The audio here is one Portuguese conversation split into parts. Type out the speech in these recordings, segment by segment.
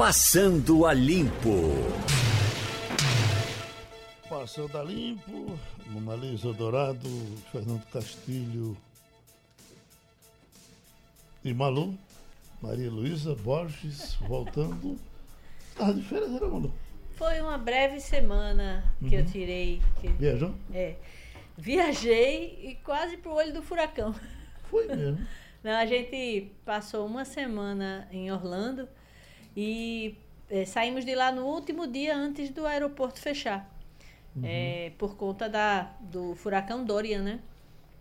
Passando a Limpo. Passando a Limpo, Mona Lisa Dourado, Fernando Castilho e Malu, Maria Luísa Borges, voltando. Estava de férias, era Malu? Foi uma breve semana que eu tirei. que- Viajou? é, viajei e quase pro olho do furacão. Foi mesmo. Não, a gente passou uma semana em Orlando e eh, saímos de lá no último dia antes do aeroporto fechar. Eh, por conta da, do furacão Dorian, né?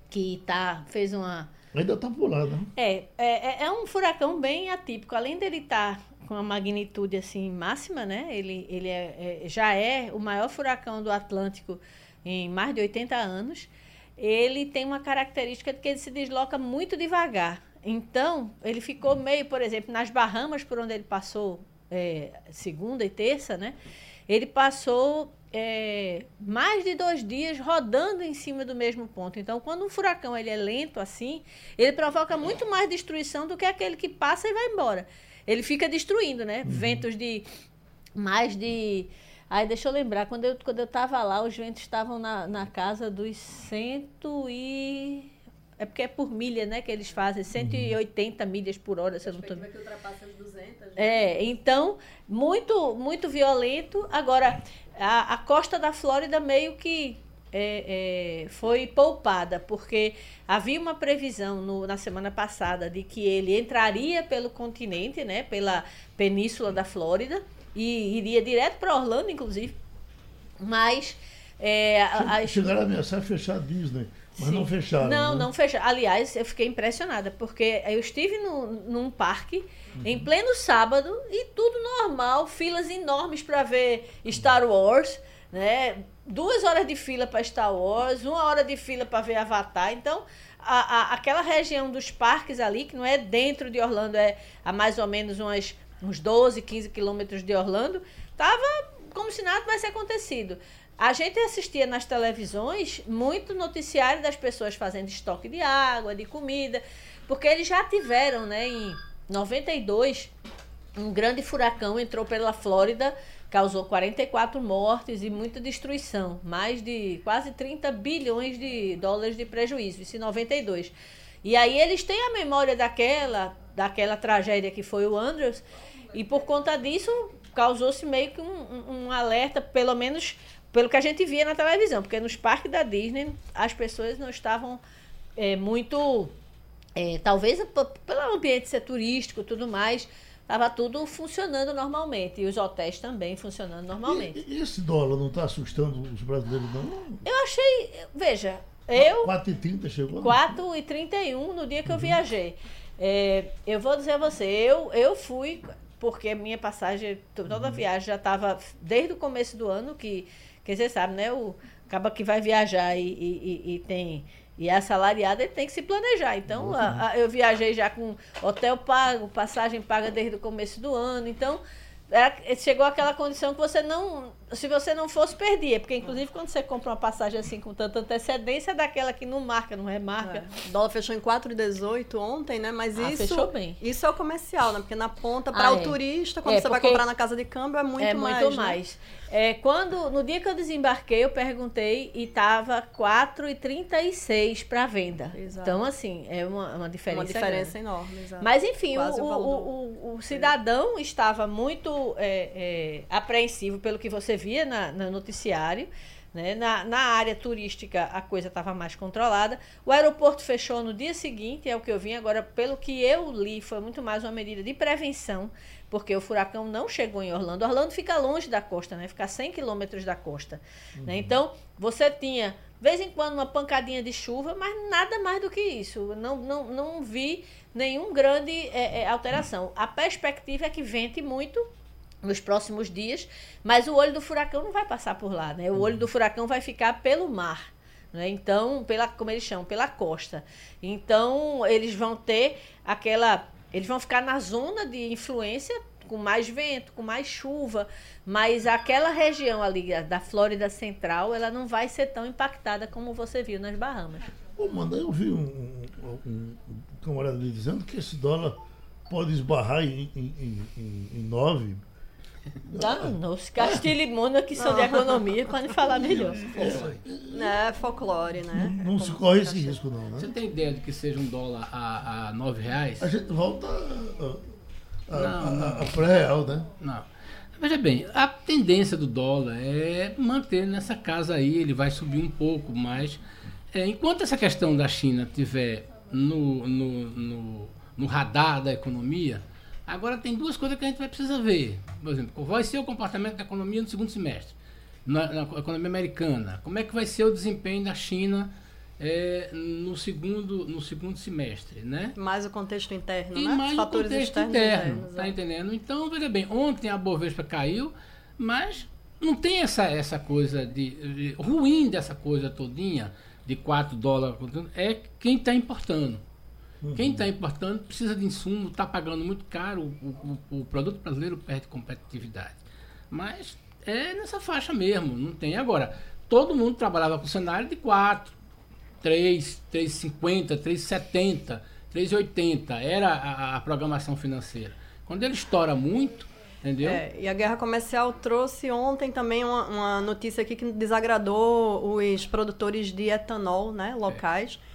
Que tá, fez uma. Ainda está por lá, né? É, é, é um furacão bem atípico. Além dele estar com a magnitude assim máxima, né? Ele, ele é, é- já é o maior furacão do Atlântico em mais de 80 anos. Ele tem uma característica de que ele se desloca muito devagar. Então, ele ficou meio, por exemplo, nas Bahamas, por onde ele passou é, segunda e terça, né? Ele passou é, mais de dois dias rodando em cima do mesmo ponto. Então, quando um furacão ele é lento assim, ele provoca muito mais destruição do que aquele que passa e vai embora. Ele fica destruindo, né? Ventos de mais de. Aí deixa eu lembrar, quando eu, quando eu tava lá, os ventos estavam na, na casa dos cento e. É porque é por milha, né? Que eles fazem, 180 milhas por hora, se eu não tô... que ultrapassa as 200. né? É, então, muito, muito violento. Agora, a, a costa da Flórida meio que é, é, foi poupada, porque havia uma previsão no- na semana passada de que ele entraria pelo continente, né, pela península da Flórida, e iria direto para Orlando, inclusive. Mas. É, a- Chegaram a ameaçar fechar a Disney, mas não fecharam. Não, né? não fecharam. Aliás, eu fiquei impressionada, porque eu estive no, num parque em pleno sábado e tudo normal, filas enormes para ver Star Wars, né? Duas horas de fila para Star Wars, uma hora de fila para ver Avatar. Então, a, a- aquela região dos parques ali, que não é dentro de Orlando, é a mais ou menos umas, uns 12, 15 quilômetros de Orlando, tava como se nada tivesse acontecido. A gente assistia nas televisões muito noticiário das pessoas fazendo estoque de água, de comida, porque eles já tiveram, né, em 92, um grande furacão entrou pela Flórida, causou 44 mortes e muita destruição, mais de quase 30 bilhões de dólares de prejuízo, isso em 92. E aí eles têm a memória daquela, daquela tragédia que foi o Andrews, e por conta disso causou-se meio que um, um- um alerta, pelo menos pelo que a gente via na televisão, porque nos parques da Disney as pessoas não estavam é, muito é, talvez pelo ambiente ser turístico e tudo mais, estava tudo funcionando normalmente. E os hotéis também funcionando normalmente. E, e esse dólar não está assustando os brasileiros, não? Eu achei, veja, eu 4,30 chegou? 4 e 31 no dia que eu viajei. É, eu vou dizer a você, eu, eu fui, porque minha passagem, toda a viagem já estava desde o começo do ano, que, que você sabe, né? O, acaba que vai viajar e, e, e- e tem. E é assalariado, ele tem que se planejar. Então, a- a- eu viajei já com hotel pago, passagem paga desde o começo do ano. Então, era- chegou aquela condição que você não. Se você não fosse, perdia. Porque, inclusive, quando você compra uma passagem assim com tanta antecedência, é daquela que não marca, não remarca. É. O dólar fechou em 4,18 ontem, né? Mas Ah, isso, fechou bem. isso é o comercial, né? Porque na ponta, para Ah, o é. turista, quando É, você vai comprar na casa de câmbio, é muito é mais. muito né? mais. É, quando, no dia que eu desembarquei, eu perguntei e estava 4,36 para venda. Exato. Então, assim, é uma, uma diferença. Uma diferença grande. enorme, exato. Mas, enfim, o, o o, o cidadão estava muito é, é, apreensivo pelo que você via na, no noticiário. Né? Na, na área turística a coisa estava mais controlada. O aeroporto fechou no dia seguinte, é o que eu vim. Agora, pelo que eu li, foi muito mais uma medida de prevenção, porque o furacão não chegou em Orlando. Orlando fica longe da costa, né? fica a 100 quilômetros da costa. Né? Então, você tinha, de vez em quando, uma pancadinha de chuva, mas nada mais do que isso. Não, não, não vi nenhum grande é, é, alteração. A perspectiva é que vente muito nos próximos dias, mas o olho do furacão não vai passar por lá, né? O olho do furacão vai ficar pelo mar, né? Então, pela como eles chamam, pela costa. Então, eles vão ter aquela, eles vão ficar na zona de influência com mais vento, com mais chuva, mas aquela região ali da Flórida Central, ela não vai ser tão impactada como você viu nas Bahamas. Ô, mano, eu vi um, um, um camarada ali dizendo que esse dólar pode esbarrar em, em, em, em 9 Danou-se. Castilho e Mônaco, que são de economia, podem falar melhor. É folclore, né? Não, não se corre esse risco, não, Você né? tem ideia de que seja um dólar a, a 9 reais? A gente volta a, a, Não, a, a pré-real, né? Não. Veja bem, a tendência do dólar é manter nessa casa aí, ele vai subir um pouco, mas é, enquanto essa questão da China tiver no, no, no, no radar da economia, agora tem duas coisas que a gente vai precisar ver. Por exemplo, qual vai ser o comportamento da economia no segundo semestre, na, na economia americana, como é que vai ser o desempenho da China é, no, segundo, no segundo semestre, né? Mais o contexto interno, E né? mais o Fatores contexto externos interno, internos, tá é. entendendo? Então, veja bem, ontem a Bovespa caiu, mas não tem essa, essa coisa de, de- ruim dessa coisa todinha de 4 dólares, é quem está importando. Quem está importando precisa de insumo, está pagando muito caro, o, o- o produto brasileiro perde competitividade. Mas é nessa faixa mesmo, não tem. Agora, todo mundo trabalhava com cenário de 4, 3, 3,50, 3,70, 3,80. Era a, a programação financeira. Quando ele estoura muito, entendeu? É, e a guerra comercial trouxe ontem também uma, uma notícia aqui que desagradou os produtores de etanol, né, locais. É,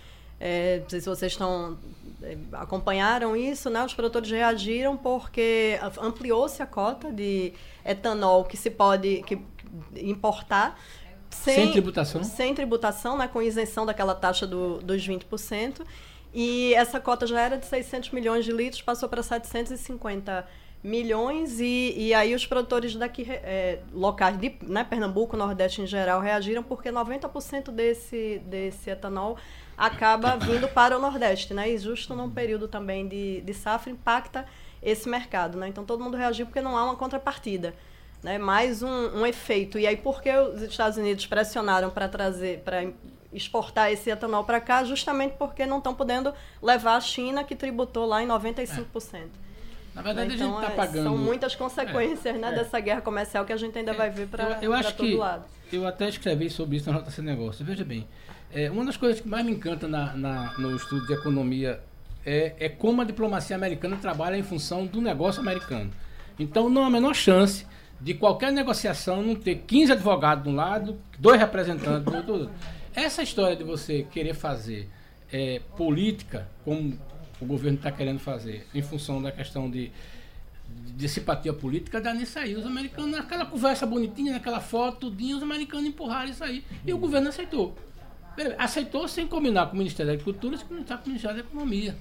não sei se vocês estão é, acompanharam isso, né? Os produtores reagiram porque ampliou-se a cota de etanol que se pode que, importar Sem tributação? sem tributação, né, com isenção daquela taxa do, dos 20%. E essa cota já era de 600 milhões de litros, passou para 750 milhões. E, e aí os produtores daqui, é, locais de né, Pernambuco, Nordeste em geral, reagiram porque 90% desse, desse etanol acaba vindo para o Nordeste. Né, e justo num período também de, de safra impacta esse mercado. Né? Então todo mundo reagiu porque não há uma contrapartida né, mais um, um efeito. E aí, por que os Estados Unidos pressionaram para trazer, para exportar esse etanol para cá? Justamente porque não estão podendo levar a China, que tributou lá em 95%. Na verdade, então, a gente está é, pagando. São muitas consequências né, é. dessa guerra comercial que a gente ainda vai ver para eu, eu acho todo que lado. eu até escrevi sobre isso na Rota Sem Negócio. Veja bem, é, uma das coisas que mais me encanta na, na- no estudo de economia é, é como a diplomacia americana trabalha em função do negócio americano. Então, não há a menor chance de qualquer negociação não ter 15 advogados de um lado, dois representantes do outro. Essa história de você querer fazer é, política, como o governo está querendo fazer, em função da questão de, de simpatia política, dá nisso aí. Os americanos, naquela conversa bonitinha, naquela foto, tudinho, os americanos empurraram isso aí. E o governo aceitou. Aceitou sem combinar com o Ministério da Agricultura, sem combinar com o Ministério da Economia.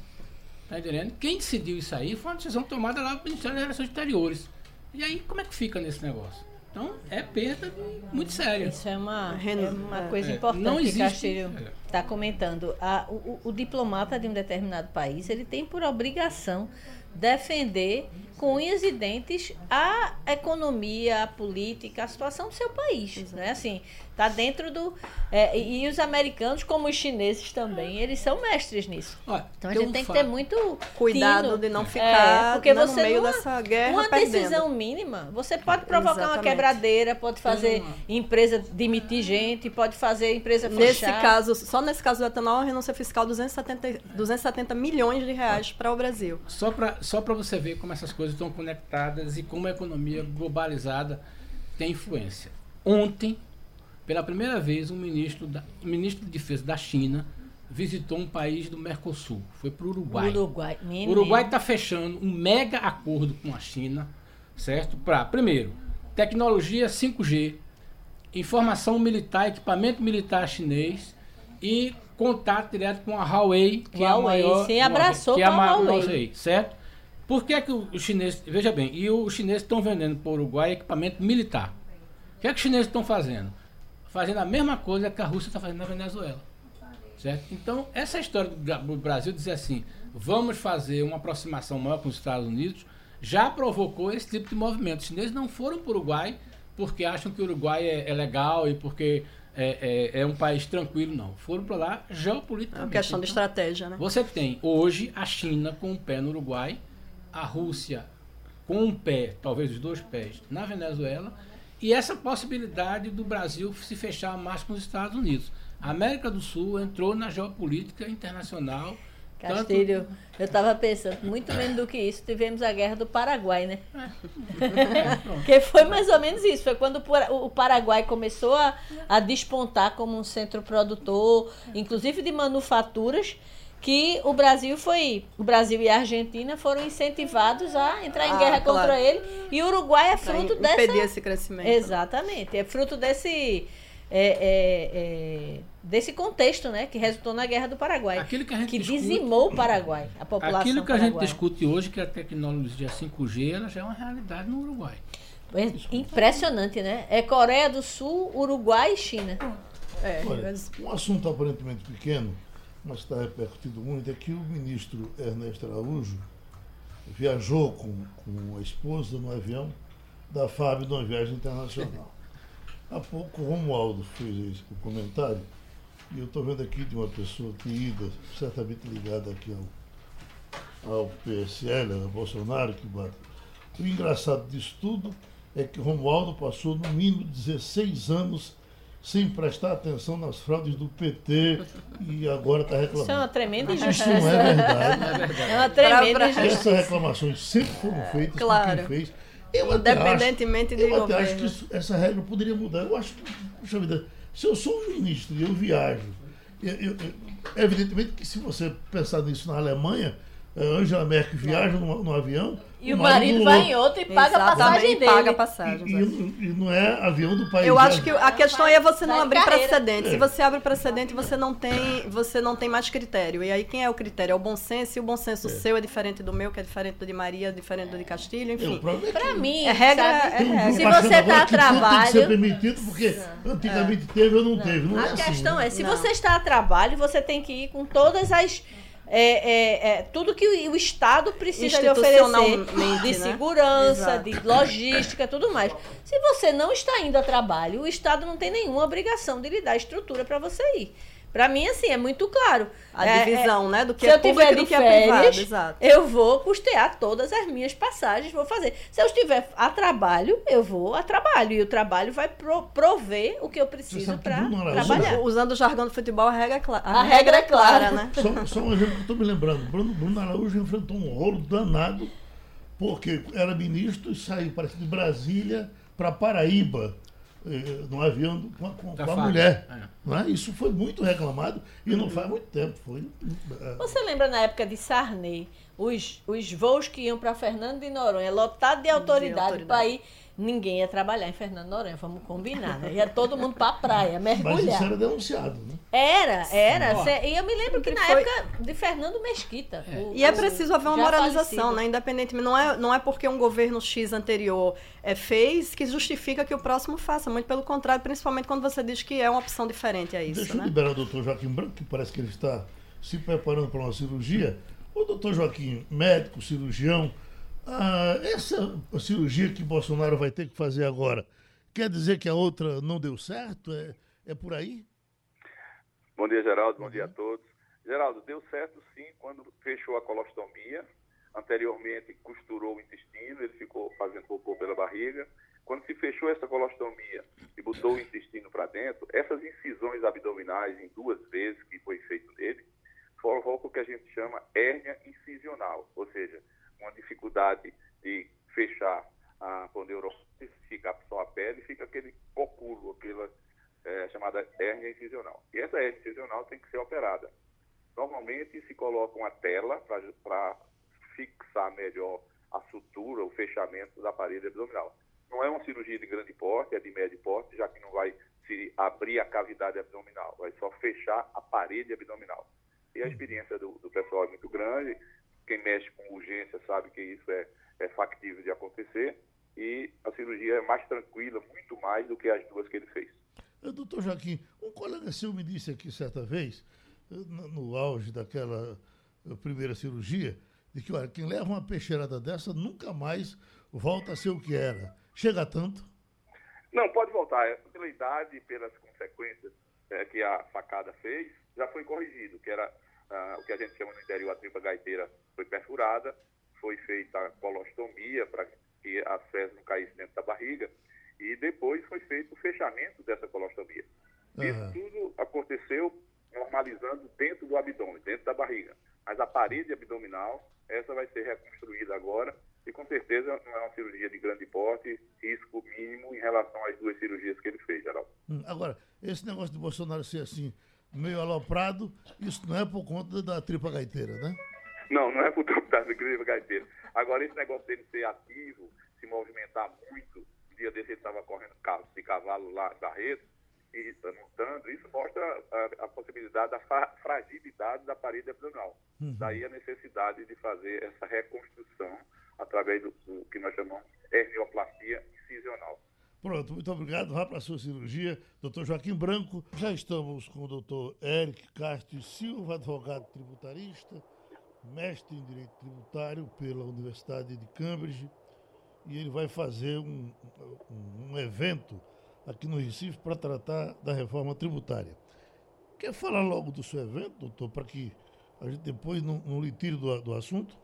Tá entendendo? Quem decidiu isso aí foi uma decisão tomada lá pelo Ministério das Relações Exteriores. E aí, como é que fica nesse negócio? Então, é perda de- muito séria. Isso é uma, é uma é. coisa É, importante não existe- Castilho é. Está comentando. A- o, o- diplomata de um determinado país, ele tem por obrigação defender com unhas e dentes a economia, a política, a situação do seu país. Né? Assim, tá dentro do... é, e os americanos, como os chineses também, eles são mestres nisso. Olha, Então a tem gente um tem que fato- ter muito Cuidado tino. de não É, ficar porque né, você no meio numa- dessa guerra Uma perdendo. decisão mínima, você pode provocar uma Exatamente. quebradeira, pode fazer uma- empresa demitir gente, pode fazer empresa Nesse fechar. caso, só nesse caso do etanol, a renúncia fiscal 270, 270 milhões de reais para o Brasil. Só para só pra você ver como essas coisas estão conectadas e como a economia globalizada tem influência. Ontem, pela primeira vez, um ministro, da, o ministro de Defesa da China visitou um país do Mercosul. Foi para o Uruguai. Uruguai. O. Uruguai está fechando um mega acordo com a China, certo? Para, primeiro, tecnologia 5G, informação militar, equipamento militar chinês e contato direto com a Huawei, que Huawei, é a maior, sim, abraçou que é a maior Huawei. Huawei, certo? Por que, que os chineses, veja bem, e os chineses estão vendendo para o Uruguai equipamento militar? O que é que os chineses estão fazendo? Fazendo a mesma coisa que a Rússia está fazendo na Venezuela. Certo? Então, essa história do Bra- do Brasil dizer assim, vamos fazer uma aproximação maior com os Estados Unidos, já provocou esse tipo de movimento. Os chineses não foram para o Uruguai porque acham que o Uruguai é, é legal e porque é, é- é um país tranquilo, não. Foram para lá É geopoliticamente. uma questão de Então, estratégia, né? você tem hoje a China com um pé no Uruguai, a Rússia com um pé, talvez os dois pés, na Venezuela, e essa possibilidade do Brasil se fechar mais com os Estados Unidos. A América do Sul entrou na geopolítica internacional Castilho, eu estava pensando, muito menos do que isso, tivemos a guerra do Paraguai, né? que foi mais ou menos isso. Foi quando o Paraguai começou a, a despontar como um centro produtor, inclusive de manufaturas, que o Brasil foi, o Brasil e a Argentina foram incentivados a entrar em ah, guerra claro. contra ele. E o Uruguai é fruto dessa. Impedir esse crescimento. Exatamente. É fruto desse. É, é, é, desse contexto, né, que resultou na Guerra do Paraguai, Aquilo que, a gente que discute, dizimou o Paraguai, a população Aquilo que a gente discute hoje, que a tecnologia 5G, ela já é uma realidade no Uruguai. É impressionante, né? É Coreia do Sul, Uruguai e China. É, Olha, um assunto aparentemente pequeno, mas está repercutido muito, é que o ministro Ernesto Araújo viajou com, com a esposa no avião da FAB numa viagem internacional. Há pouco o Romualdo fez o comentário, e eu estou vendo aqui de uma pessoa querida, certamente ligada aqui ao, ao PSL, ao Bolsonaro, que bate. O engraçado disso tudo é que Romualdo passou no mínimo 16 anos sem prestar atenção nas fraudes do PT e agora está reclamando. Isso é uma tremenda injustiça. Isso não é verdade. É, verdade. é uma tremenda injustiça. Essas reclamações sempre foram feitas claro. por quem fez. Eu Independentemente acho, de Eu governo. até acho que isso, essa regra poderia mudar. Eu acho que, puxa vida, se eu sou um ministro e eu viajo, eu, eu, evidentemente que se você pensar nisso na Alemanha, Angela Merkel viaja no, no avião. E o, marido, marido vai em outro e paga a passagem dele. paga a passagem. E, e, e, não é avião do país. Eu acho que a questão é você não abrir precedente. É. Se você abre precedente, você não tem, você não tem mais critério. E aí quem é o critério? É o bom senso. E o bom senso é. seu é diferente do meu, que é diferente do de Maria, diferente do de Castilho, enfim. É, Para mim, é regra, é regra. Se você está a trabalho, tem que ser permitido porque antigamente teve ou não, não, teve. Não a é assim, questão né? é, se não. você está a trabalho, você tem que ir com todas as é, é, é, tudo que o, Estado precisa lhe oferecer de né? segurança, de logística, tudo mais. Se você não está indo a trabalho, o Estado não tem nenhuma obrigação de lhe dar estrutura para você ir. Para mim, assim, é muito claro. A é, divisão, é, né? Do que se é eu tiver de férias, é privado, exato. eu vou custear todas as minhas passagens, vou fazer. Se eu estiver a trabalho, eu vou a trabalho. E o trabalho vai pro, prover o que eu preciso para trabalhar. Usando o jargão do futebol, a regra é clara. A, a regra, regra, é clara, né? Só, só, um exemplo que eu estou me lembrando. Bruno, Bruno Araújo enfrentou um rolo danado, porque era ministro e saiu, parece, de Brasília para Paraíba no avião com, com, com a mulher. É. Não é? Isso foi muito reclamado e não faz muito tempo. Foi, é. Você lembra na época de Sarney, os, os voos que iam para Fernando de Noronha, lotado de autoridade, para ir ninguém ia trabalhar em Fernando Noronha, vamos combinar, né? Ia todo mundo para a praia, mergulhar. Mas isso era denunciado, né? Era, era. e eu me lembro que na foi... época de Fernando Mesquita. É. O, e é preciso haver uma moralização, falecido. né? Independentemente, não é, não é porque um governo X anterior é, fez que justifica que o próximo faça. Muito pelo contrário, principalmente quando você diz que é uma opção diferente a isso. Deixa né? eu liberar o doutor Joaquim Branco, que parece que ele está se preparando para uma cirurgia. O doutor Joaquim, médico, cirurgião, ah, essa cirurgia que Bolsonaro vai ter que fazer agora, quer dizer que a outra não deu certo? É, é por aí? Bom dia, Geraldo. Bom dia a todos. Geraldo, deu certo sim quando fechou a colostomia. Anteriormente costurou o intestino, ele ficou fazendo cocô pela barriga. Quando se fechou essa colostomia e botou o intestino para dentro, essas incisões abdominais em duas vezes que foi feito nele, provocam o que a gente chama hérnia incisional, ou seja, uma dificuldade de fechar a pondeurose, ficar só a pele, fica aquele cocúlo, aquela é, chamada hérnia incisional. E essa hérnia incisional tem que ser operada. Normalmente se coloca uma tela para fixar melhor a sutura, o fechamento da parede abdominal. Não é uma cirurgia de grande porte, é de médio porte, já que não vai se abrir a cavidade abdominal, vai só fechar a parede abdominal. E a experiência do, do pessoal é muito grande, quem mexe com urgência sabe que isso é, é factível de acontecer e a cirurgia é mais tranquila, muito mais do que as duas que ele fez. Eh, doutor Joaquim, um colega seu me disse aqui certa vez, eh, no auge daquela eh, primeira cirurgia, de que olha, quem leva uma peixeirada dessa nunca mais volta a ser o que era. Chega tanto? Não, pode voltar. É, pela idade e pelas consequências é, que a facada fez, já foi corrigido, que era ah, o que a gente chama no interior a tripa gaiteira foi perfurada, foi feita a colostomia para que as fezes não caíssem dentro da barriga e depois foi feito o fechamento dessa colostomia. Uhum. Isso tudo aconteceu normalizando dentro do abdômen, dentro da barriga. Mas a parede abdominal, essa vai ser reconstruída agora e com certeza não é uma cirurgia de grande porte, risco mínimo em relação às duas cirurgias que ele fez, Geraldo. Hum, agora, esse negócio de Bolsonaro ser assim, meio aloprado, isso não é por conta da tripa gaiteira, né? Não, não é por conta da tripa gaiteira. Agora, esse negócio dele ser ativo, se movimentar muito, um dia desse ele estava correndo de cavalo lá da rede, e montando, isso mostra a, a possibilidade da fra fragilidade da parede abdominal. Uhum. Daí a necessidade de fazer essa reconstrução através do, do que nós chamamos hernioplastia incisional. Pronto, muito obrigado. Vá para a sua cirurgia. Doutor Joaquim Branco. Já estamos com o doutor Eric Castro Silva, advogado tributarista, mestre em Direito Tributário pela Universidade de Cambridge. E ele vai fazer um, um, evento aqui no Recife para tratar da reforma tributária. Quer falar logo do seu evento, doutor, para que a gente depois não, não lhe tire do, do assunto?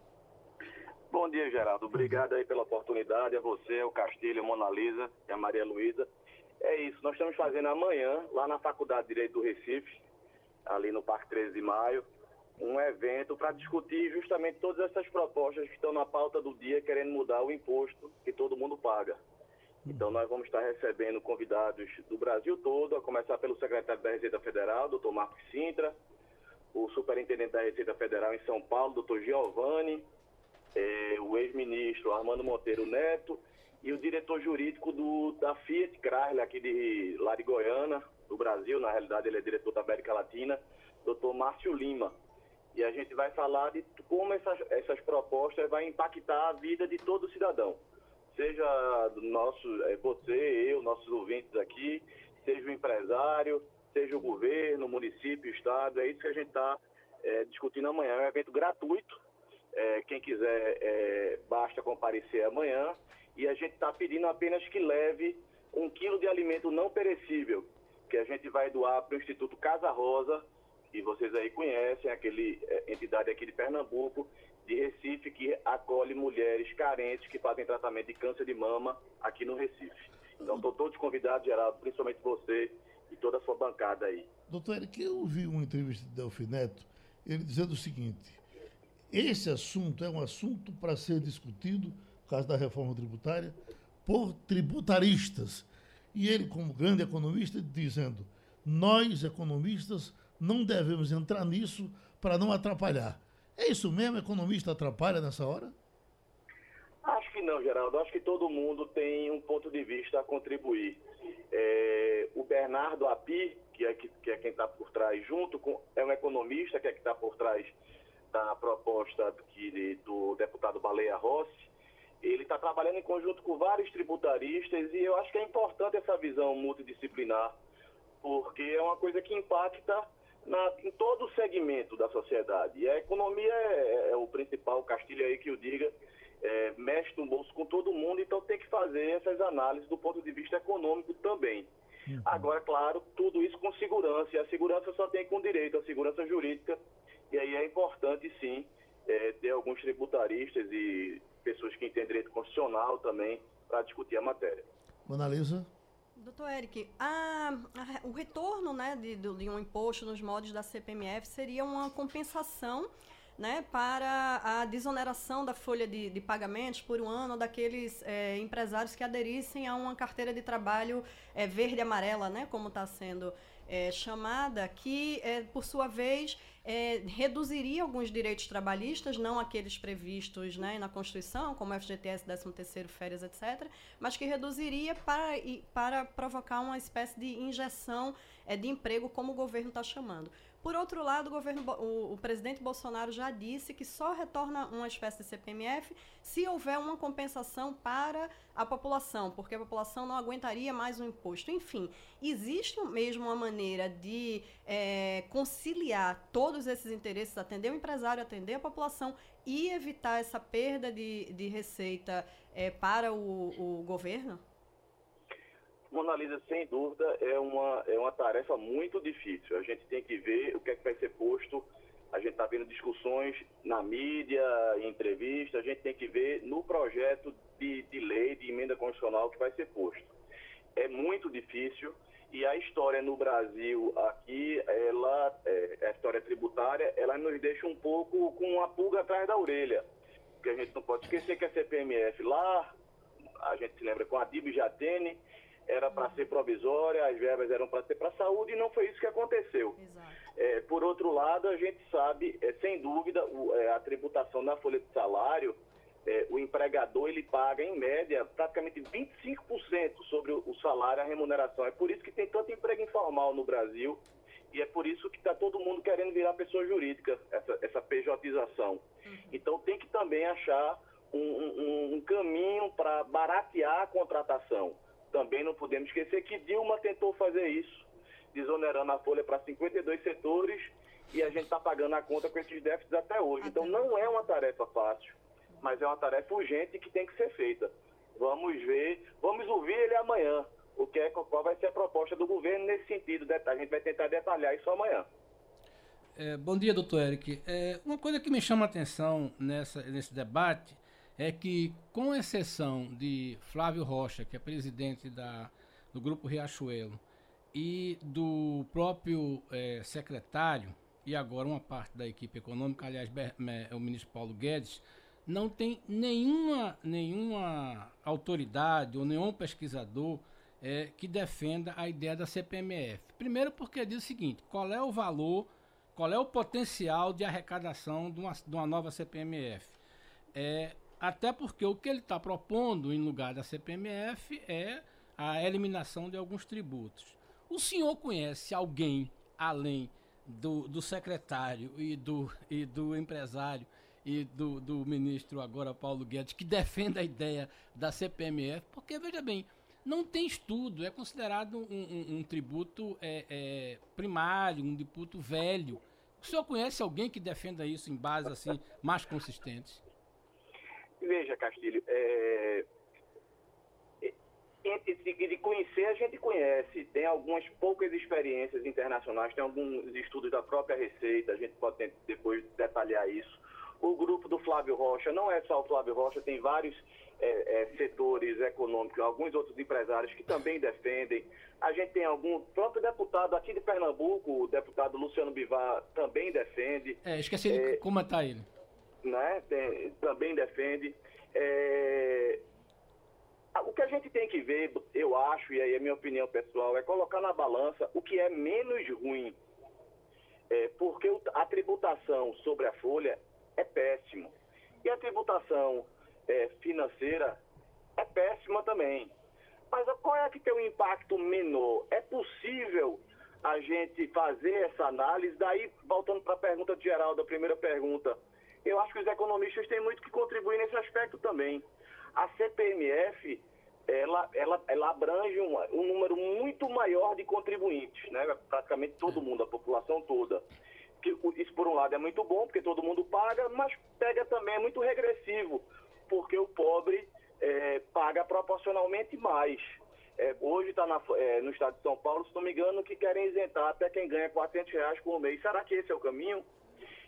Bom dia, Geraldo. Obrigado aí pela oportunidade. A você, o Castilho, a Mona Lisa e a Maria Luísa. É isso, nós estamos fazendo amanhã, lá na Faculdade de Direito do Recife, ali no Parque 13 de Maio, um evento para discutir justamente todas essas propostas que estão na pauta do dia, querendo mudar o imposto que todo mundo paga. Então, nós vamos estar recebendo convidados do Brasil todo, a começar pelo secretário da Receita Federal, doutor Marcos Sintra, o superintendente da Receita Federal em São Paulo, doutor Giovanni, eh, o ex-ministro Armando Monteiro Neto e o diretor jurídico do, da Fiat Chrysler, aqui de lá de Goiânia, do Brasil, na realidade ele é diretor da América Latina, doutor Márcio Lima. E a gente vai falar de como essas, essas propostas vão impactar a vida de todo cidadão seja nosso, é, você, eu, nossos ouvintes aqui, seja o empresário, seja o governo, município, estado, é isso que a gente está é, discutindo amanhã. É um evento gratuito, é, quem quiser é, basta comparecer amanhã e a gente está pedindo apenas que leve um quilo de alimento não perecível, que a gente vai doar para o Instituto Casa Rosa, que vocês aí conhecem, aquele é, entidade aqui de Pernambuco, de Recife que acolhe mulheres carentes que fazem tratamento de câncer de mama aqui no Recife. Então, estou todos convidados, Geraldo, principalmente você e toda a sua bancada aí. Doutor Eric, eu ouvi uma entrevista de Delfim Neto, ele dizendo o seguinte, esse assunto é um assunto para ser discutido, por causa da reforma tributária, por tributaristas. E ele, como grande economista, dizendo, nós, economistas, não devemos entrar nisso para não atrapalhar. É isso mesmo? Economista atrapalha nessa hora? Acho que não, Geraldo. Acho que todo mundo tem um ponto de vista a contribuir. É, o Bernardo Api, que é, que, que é quem está por trás, junto com. é um economista que é que está por trás da proposta que, do deputado Baleia Rossi. Ele está trabalhando em conjunto com vários tributaristas e eu acho que é importante essa visão multidisciplinar, porque é uma coisa que impacta na, em todo o segmento da sociedade. E a economia é, é o principal, Castilho aí que eu diga, é, mexe no bolso com todo mundo, então tem que fazer essas análises do ponto de vista econômico também. Uhum. Agora, claro, tudo isso com segurança, e a segurança só tem com direito, a segurança jurídica, e aí é importante sim é, ter alguns tributaristas e pessoas que entendem direito constitucional também para discutir a matéria. Mona Lisa? Doutor Eric, a, a, o retorno né, de, de, um imposto nos modos da CPMF seria uma compensação né, para a desoneração da folha de, de pagamentos por um ano daqueles é, empresários que aderissem a uma carteira de trabalho é, verde-amarela, né, como está sendo é, chamada, que, é, por sua vez, é, reduziria alguns direitos trabalhistas, não aqueles previstos né, na Constituição, como FGTS, 13º, férias, etc., mas que reduziria para, para provocar uma espécie de injeção é, de emprego, como o governo está chamando. Por outro lado, o, governo, o, o, presidente Bolsonaro já disse que só retorna uma espécie de CPMF se houver uma compensação para a população, porque a população não aguentaria mais o imposto. Enfim, existe mesmo uma maneira de é, conciliar todos esses interesses, atender o empresário, atender a população e evitar essa perda de, de receita é, para o, o governo? Mona Lisa, sem dúvida, é uma, é uma tarefa muito difícil. A gente tem que ver o que é que vai ser posto. A gente está vendo discussões na mídia, em entrevistas. A gente tem que ver no projeto de, de lei, de emenda constitucional que vai ser posto. É muito difícil e a história no Brasil aqui, ela, é, a história tributária, ela nos deixa um pouco com uma pulga atrás da orelha. Porque a gente não pode esquecer que a CPMF lá a gente se lembra com a Dib Jatene, era para ser provisória, as verbas eram para ser para a saúde e não foi isso que aconteceu. É, por outro lado, a gente sabe, é, sem dúvida, o, é, a tributação na folha de salário, é, o empregador ele paga em média praticamente 25% sobre o, o salário, a remuneração. É por isso que tem tanto emprego informal no Brasil e é por isso que está todo mundo querendo virar pessoa jurídica, essa, essa pejotização. Uhum. Então tem que também achar um, um, um caminho para baratear a contratação também não podemos esquecer que Dilma tentou fazer isso, desonerando a folha para 52 setores e a gente está pagando a conta com esses déficits até hoje. Então não é uma tarefa fácil, mas é uma tarefa urgente que tem que ser feita. Vamos ver, vamos ouvir ele amanhã. O que é, qual vai ser a proposta do governo nesse sentido? A gente vai tentar detalhar isso amanhã. É, bom dia, doutor Eric. É, uma coisa que me chama a atenção nessa, nesse debate é que, com exceção de Flávio Rocha, que é presidente da, do Grupo Riachuelo, e do próprio é, secretário, e agora uma parte da equipe econômica, aliás, o ministro Paulo Guedes, não tem nenhuma, nenhuma autoridade ou nenhum pesquisador é, que defenda a ideia da CPMF. Primeiro porque diz o seguinte, qual é o valor, qual é o potencial de arrecadação de uma, de uma nova CPMF? É, até porque o que ele está propondo em lugar da CPMF é a eliminação de alguns tributos. O senhor conhece alguém além do, do secretário e do, e do empresário e do, do ministro agora Paulo Guedes que defenda a ideia da CPMF? Porque, veja bem, não tem estudo, é considerado um, um, um tributo é, é, primário, um tributo velho. O senhor conhece alguém que defenda isso em bases assim mais consistentes? Veja, Castilho, é... de conhecer a gente conhece, tem algumas poucas experiências internacionais, tem alguns estudos da própria Receita, a gente pode depois detalhar isso. O grupo do Flávio Rocha, não é só o Flávio Rocha, tem vários é, é, setores econômicos, alguns outros empresários que também defendem. A gente tem algum, próprio deputado aqui de Pernambuco, o deputado Luciano Bivar, também defende. É, esqueci de é, comentar ele né, tem, também defende. É, o que a gente tem que ver, eu acho, e aí é minha opinião pessoal, é colocar na balança o que é menos ruim. É, porque a tributação sobre a folha é péssimo. E a tributação é, financeira é péssima também. Mas qual é que tem um impacto menor? É possível a gente fazer essa análise? Daí, voltando para a pergunta geral, da primeira pergunta, eu acho que os economistas têm muito que contribuir nesse aspecto também. A CPMF, ela, ela, ela abrange um, um número muito maior de contribuintes, né? praticamente todo mundo, a população toda. Que, isso, por um lado, é muito bom, porque todo mundo paga, mas pega também, é muito regressivo, porque o pobre é, paga proporcionalmente mais. É, hoje está é, no estado de São Paulo, se não me engano, que querem isentar até quem ganha 400 reais por mês. Será que esse é o caminho?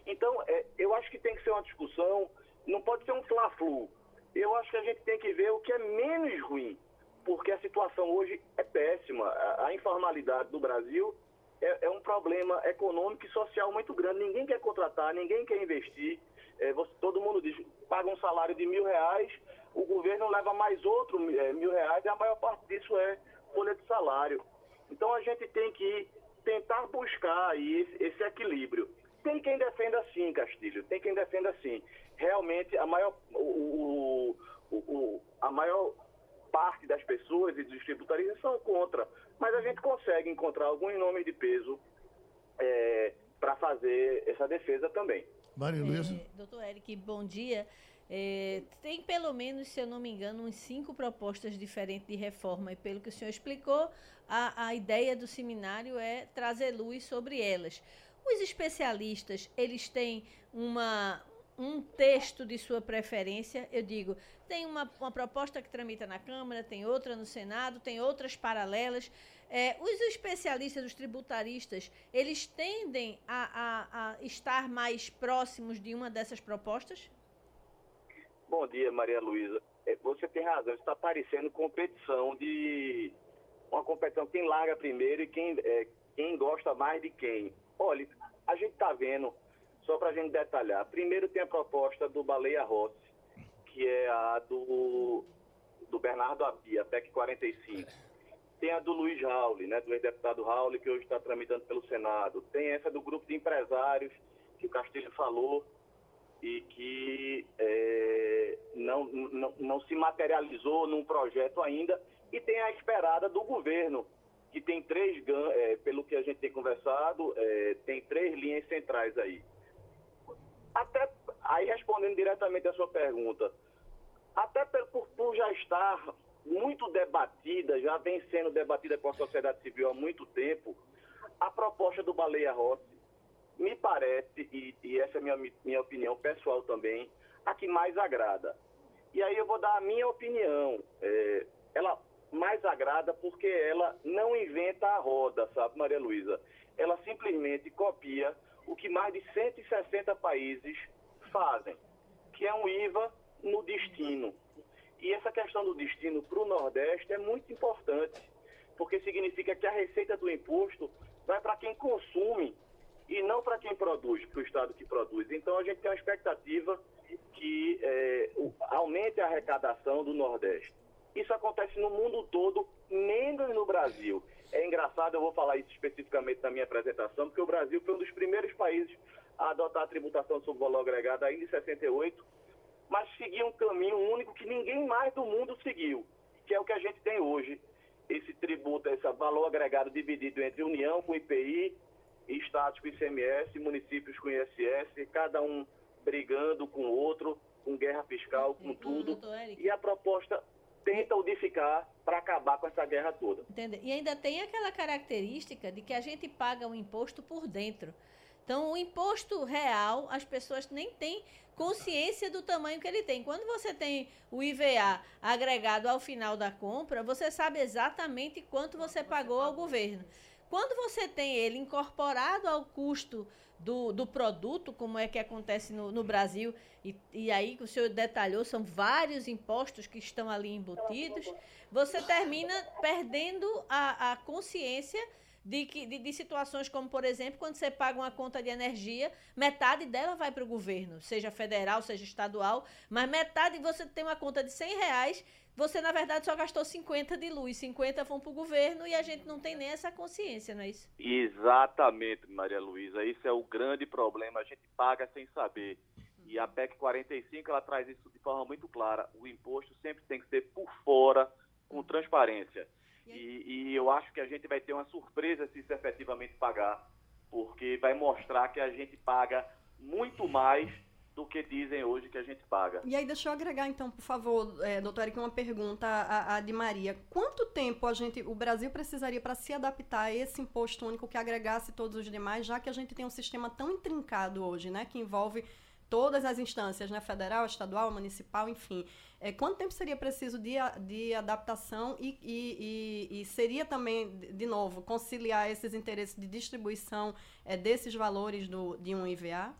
Então, é, eu acho que tem que ser uma discussão, não pode ser um fla-flu. Eu acho que a gente tem que ver o que é menos ruim, porque a situação hoje é péssima. A, a informalidade do Brasil é, é, um problema econômico e social muito grande. Ninguém quer contratar, ninguém quer investir. É, você, todo mundo diz, paga um salário de mil reais, o governo leva mais outro é, mil reais e a maior parte disso é folha de salário. Então a gente tem que tentar buscar aí esse, esse equilíbrio. Tem quem defenda assim, Castilho, tem quem defenda assim. Realmente, a maior, o, o, o, a maior parte das pessoas e dos tributaristas são contra. Mas a gente consegue encontrar alguns nomes de peso é, para fazer essa defesa também. Maria Luísa. É, doutor Eric, bom dia. É, tem pelo menos, se eu não me engano, uns cinco propostas diferentes de reforma, e pelo que o senhor explicou, a, a ideia do seminário é trazer luz sobre elas. Os especialistas, eles têm uma, um texto de sua preferência, eu digo, tem uma, uma proposta que tramita na Câmara, tem outra no Senado, tem outras paralelas. É, os especialistas, os tributaristas, eles tendem a, a, a estar mais próximos de uma dessas propostas? Bom dia, Maria Luísa. É, você tem razão, está parecendo competição de. Uma competição quem larga primeiro e quem, é, quem gosta mais de quem. Olha, a gente está vendo, só para a gente detalhar, primeiro tem a proposta do Baleia Rossi, que é a do do Bernardo Api, a PEC 45. Tem a do Luiz Rauli, né, do ex-deputado Rauli, que hoje está tramitando pelo Senado. Tem essa do grupo de empresários, que o Castilho falou, e que é, não, não, não se materializou num projeto ainda. E tem a esperada do governo, que tem três, é, pelo que a gente tem conversado, é, tem três linhas centrais aí. Até aí respondendo diretamente a sua pergunta, até por, por já estar muito debatida, já vem sendo debatida com a sociedade civil há muito tempo, a proposta do Baleia Rossi me parece, e, e essa é minha, minha opinião pessoal também, a que mais agrada. E aí eu vou dar a minha opinião. É, agrada porque ela não inventa a roda, sabe, Maria Luísa? Ela simplesmente copia o que mais de 160 países fazem, que é um IVA no destino. E essa questão do destino para o Nordeste é muito importante, porque significa que a receita do imposto vai para quem consome e não para quem produz, para o Estado que produz. Então a gente tem uma expectativa que é, aumente a arrecadação do Nordeste. Isso acontece no mundo todo, menos no Brasil. É engraçado, eu vou falar isso especificamente na minha apresentação, porque o Brasil foi um dos primeiros países a adotar a tributação sobre valor agregado ainda em 68, mas seguia um caminho único que ninguém mais do mundo seguiu, que é o que a gente tem hoje. Esse tributo, esse valor agregado dividido entre União com IPI, estados com ICMS, municípios com ISS, cada um brigando com o outro, com guerra fiscal, com tudo. E a proposta tenta unificar para acabar com essa guerra toda. Entende? E ainda tem aquela característica de que a gente paga o imposto por dentro. Então, o imposto real, as pessoas nem têm consciência do tamanho que ele tem. Quando você tem o IVA agregado ao final da compra, você sabe exatamente quanto você pagou ao governo. Quando você tem ele incorporado ao custo do, do produto, como é que acontece no, no Brasil, e, e aí o senhor detalhou, são vários impostos que estão ali embutidos, você termina perdendo a, a consciência de, que, de, de, situações como, por exemplo, quando você paga uma conta de energia, metade dela vai para o governo, seja federal, seja estadual, mas metade você tem uma conta de 100 reais, você na verdade só gastou 50 de luz, 50 vão para o governo e a gente não tem nem essa consciência, não é isso? Exatamente, Maria Luísa, esse é o grande problema, a gente paga sem saber. E a PEC 45 ela traz isso de forma muito clara. O imposto sempre tem que ser por fora, com transparência. E, e, eu acho que a gente vai ter uma surpresa se isso efetivamente pagar, porque vai mostrar que a gente paga muito mais do que dizem hoje que a gente paga. E aí, deixa eu agregar, então, por favor, é, doutor Eric, uma pergunta a, a, de Maria. Quanto tempo a gente, o Brasil precisaria para se adaptar a esse imposto único que agregasse todos os demais, já que a gente tem um sistema tão intrincado hoje, né, que envolve todas as instâncias, né, federal, estadual, municipal, enfim. É, quanto tempo seria preciso de, de adaptação e, e, e, e seria também, de novo, conciliar esses interesses de distribuição é, desses valores do, de um IVA?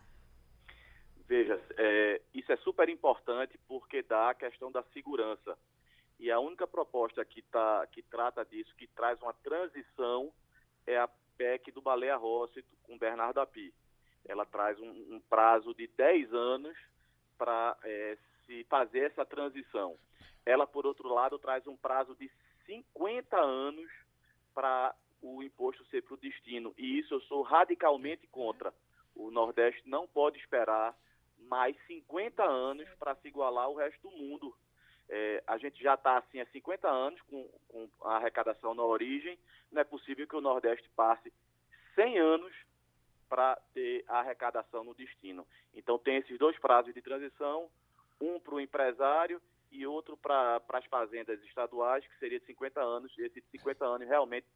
Veja, é, isso é super importante porque dá a questão da segurança. E a única proposta que, tá, que trata disso, que traz uma transição, é a PEC do Baleia Rossi com Bernardo Api ela traz um, um prazo de 10 anos para é, se fazer essa transição. Ela, por outro lado, traz um prazo de 50 anos para o imposto ser para o destino. E isso eu sou radicalmente contra. O Nordeste não pode esperar mais 50 anos para se igualar ao resto do mundo. É, a gente já está assim há 50 anos com, com a arrecadação na origem. Não é possível que o Nordeste passe 100 anos para ter a arrecadação no destino. Então tem esses dois prazos de transição, um para o empresário e outro para as fazendas estaduais, que seria de 50 anos. Esse de 50 anos realmente,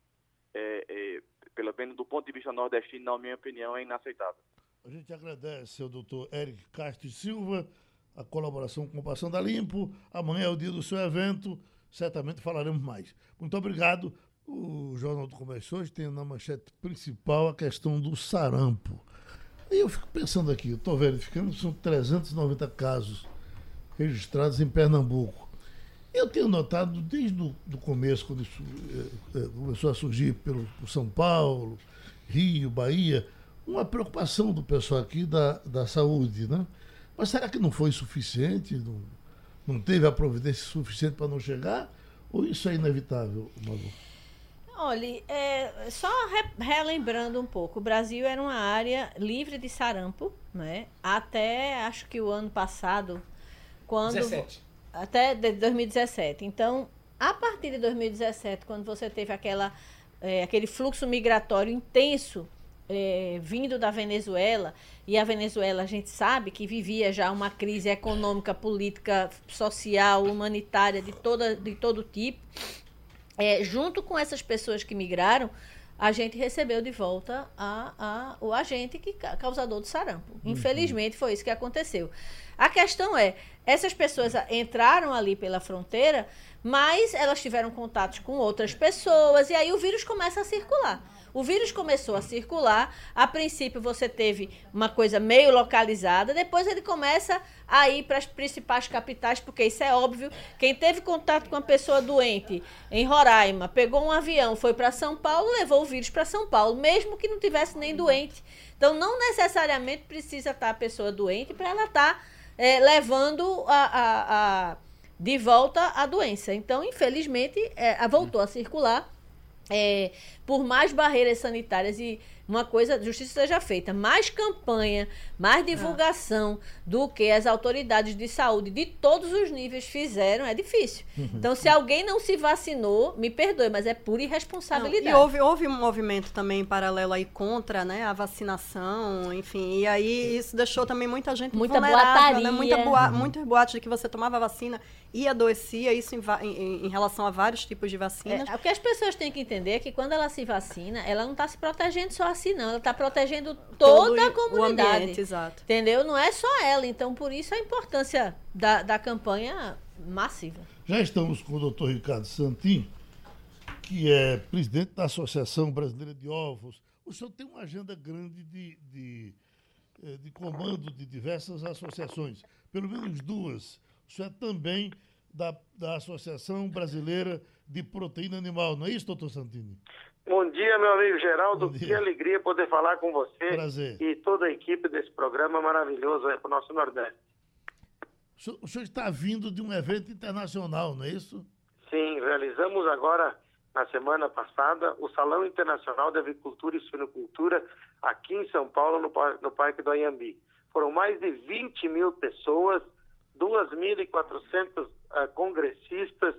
é, é, pelo menos do ponto de vista nordestino, na minha opinião, é inaceitável. A gente agradece ao doutor Eric Castro Silva a colaboração com o Passando a Limpo. Amanhã é o dia do seu evento, certamente falaremos mais. Muito obrigado. O Jornal do Comércio hoje tem na manchete principal a questão do sarampo. E eu fico pensando aqui, estou verificando são 390 casos registrados em Pernambuco. Eu tenho notado desde o começo, quando isso é, começou a surgir pelo, São Paulo, Rio, Bahia, uma preocupação do pessoal aqui da, da saúde, né? Mas será que não foi suficiente? Não, não teve a providência suficiente para não chegar? Ou isso é inevitável, Malu? Olha, é, só re, relembrando um pouco, o Brasil era uma área livre de sarampo, né? Até acho que o ano passado, quando 17. até de 2017. Então, a partir de 2017, quando você teve aquela é, aquele fluxo migratório intenso é, vindo da Venezuela, e a Venezuela a gente sabe que vivia já uma crise econômica, política, social, humanitária de, toda, de todo tipo. É, junto com essas pessoas que migraram, a gente recebeu de volta a, a, o agente que causador do sarampo. Uhum. Infelizmente foi isso que aconteceu. A questão é, essas pessoas entraram ali pela fronteira, mas elas tiveram contatos com outras pessoas e aí o vírus começa a circular. O vírus começou a circular. A princípio você teve uma coisa meio localizada, depois ele começa a ir para as principais capitais, porque isso é óbvio. Quem teve contato com uma pessoa doente em Roraima, pegou um avião, foi para São Paulo, levou o vírus para São Paulo, mesmo que não tivesse nem doente. Então não necessariamente precisa estar a pessoa doente para ela estar é, levando a, a, a, de volta a doença. Então, infelizmente, é, voltou a circular. É, por mais barreiras sanitárias e uma coisa, justiça seja feita, mais campanha, mais ah. divulgação ah. do que as autoridades de saúde de todos os níveis fizeram, é difícil. Uhum. Então, se alguém não se vacinou, me perdoe, mas é pura irresponsabilidade. Não, e houve, houve um movimento também paralelo aí contra né, a vacinação, enfim, e aí isso deixou também muita gente muita boataria. Né, muita boa, uhum. muitas boates de que você tomava vacina e adoecia, isso em, em, em relação a vários tipos de vacinas. É, o que as pessoas têm que entender é que quando ela se vacina, ela não está se protegendo só assim, não. Ela está protegendo toda Todo a comunidade. O ambiente, exato. Entendeu? Não é só ela. Então, por isso a importância da, da campanha massiva. Já estamos com o doutor Ricardo Santin, que é presidente da Associação Brasileira de Ovos. O senhor tem uma agenda grande de, de, eh, de comando de diversas associações, pelo menos duas. O senhor é também da, da Associação Brasileira de Proteína Animal, não é isso, doutor Santini? Bom dia, meu amigo Geraldo. Que alegria poder falar com você Prazer. e toda a equipe desse programa maravilhoso para o nosso Nordeste. O senhor, o senhor está vindo de um evento internacional, não é isso? Sim, realizamos agora, na semana passada, o Salão Internacional de Avicultura e Suinocultura aqui em São Paulo, no, no Parque do Anhambi. Foram mais de 20 mil pessoas, 2.400 uh, ah, congressistas,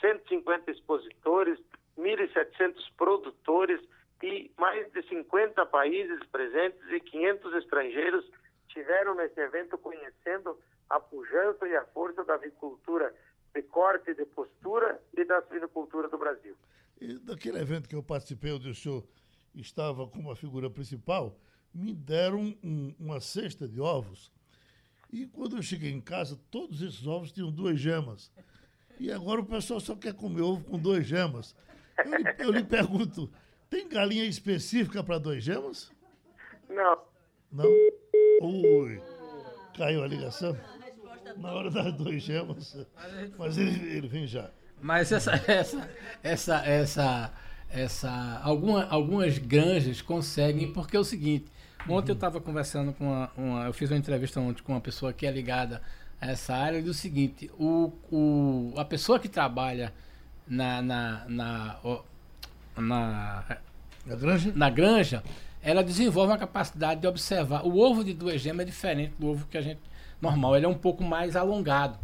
150 expositores, 1.700 produtores e mais de 50 países presentes e 500 estrangeiros tiveram nesse evento conhecendo a pujança e a força da avicultura de corte de postura e da suinocultura do Brasil. E daquele evento que eu participei, onde o senhor estava como a figura principal, me deram um, uma cesta de ovos. E quando eu cheguei em casa, todos esses ovos tinham duas gemas. E agora o pessoal só quer comer ovo com duas gemas. Eu lhe, eu lhe pergunto, tem galinha específica para dois gemas? Não. Não? Ui, caiu a ligação? Na hora das duas gemas. Mas ele, ele vem já. Mas essa, essa, essa, essa, essa, alguma, algumas granjas conseguem, porque é o seguinte, ontem eu estava conversando com uma, uma, eu fiz uma entrevista ontem com uma pessoa que é ligada a essa área, e do seguinte, o, o, a pessoa que trabalha na, na, na, na, na, granja? na granja, ela desenvolve uma capacidade de observar. O ovo de duas gemas é diferente do ovo que a gente normal, ele é um pouco mais alongado.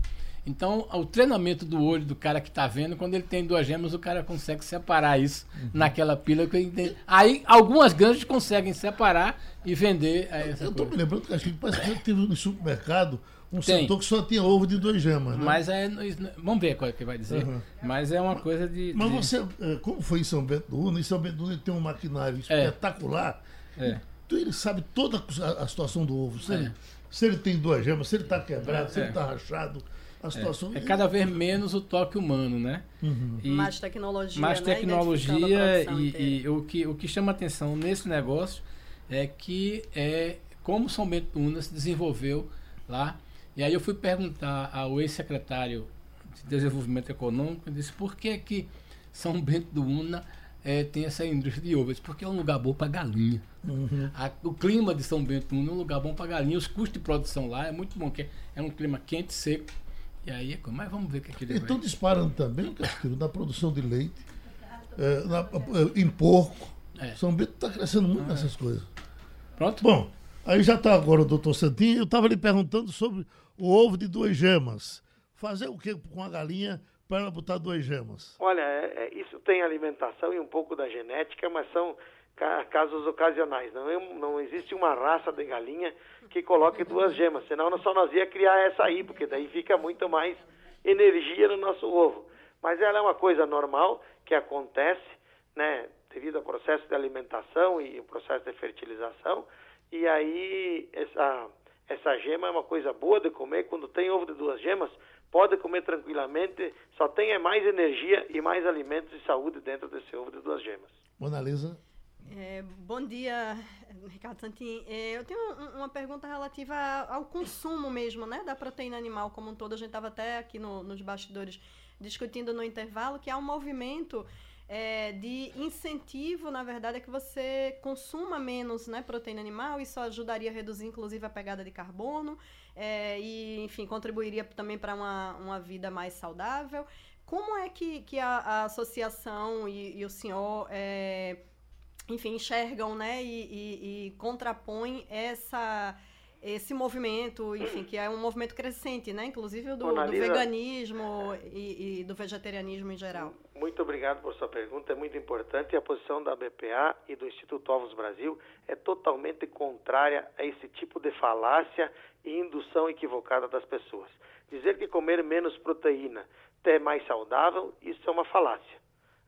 Então, o treinamento do olho do cara que está vendo, quando ele tem duas gemas, o cara consegue separar isso uhum. naquela pila que ele Aí, algumas granjas conseguem separar e vender essa Eu estou me lembrando que acho que parece que teve no supermercado um Tem. setor que só tinha ovo de duas gemas, né? Mas é. Vamos ver qual é que vai dizer. Uhum. Mas é uma coisa de. Mas de... você. É, como foi em São Bento do Una? Em São Bento do Una tem um maquinário é. espetacular. É. Então ele sabe toda a, situação do ovo. Se, é. ele, se ele tem duas gemas, se ele está quebrado, se ele está rachado. A situação é, é cada vez menos o toque humano, né? Uhum. E mais tecnologia. Mais né? tecnologia e, e, o, que, o que chama atenção nesse negócio é que é como São Bento do Una se desenvolveu lá e aí eu fui perguntar ao ex-secretário de Desenvolvimento Econômico, e disse por que que São Bento do Una é, tem essa indústria de ovos? Porque é um lugar bom para galinha. Uhum. A, o clima de São Bento do Una é um lugar bom para galinha. Os custos de produção lá é muito bom, porque é um clima quente, seco E aí, mas vamos ver o que, é que ele Então vai... disparando também, Castilho, na produção de leite, é, na, é, em porco. É. São Bento está crescendo muito ah, nessas coisas. Pronto? Bom, aí já está agora o doutor Santinho. Eu estava lhe perguntando sobre o ovo de duas gemas. Fazer o que com a galinha para ela botar duas gemas? Olha, é, é, isso tem alimentação e um pouco da genética, mas são casos ocasionais. Não, é, não existe uma raça de galinha que coloque duas gemas, senão só nós ia criar essa aí, porque daí fica muito mais energia no nosso ovo. Mas ela é uma coisa normal que acontece, né, devido ao processo de alimentação e o processo de fertilização. E aí essa essa gema é uma coisa boa de comer quando tem ovo de duas gemas, pode comer tranquilamente, só tem é mais energia e mais alimentos e saúde dentro desse ovo de duas gemas. Mona Lisa. É, bom dia, Ricardo Santin. É, eu tenho uma pergunta relativa ao consumo mesmo, né, da proteína animal como um todo. A gente estava até aqui no, nos bastidores discutindo no intervalo que há um movimento é, de incentivo, na verdade, é que você consuma menos né, proteína animal. Isso ajudaria a reduzir, inclusive, a pegada de carbono é, e, enfim, contribuiria também para uma, uma vida mais saudável. Como é que, que a, a associação e, e o senhor é, enfim, enxergam né, e, e, e contrapõem essa esse movimento, enfim, que é um movimento crescente, né? Inclusive do, do veganismo e, e, do vegetarianismo em geral. Muito obrigado por sua pergunta, é muito importante. A posição da BPA e do Instituto Ovos Brasil é totalmente contrária a esse tipo de falácia e indução equivocada das pessoas. Dizer que comer menos proteína é mais saudável, isso é uma falácia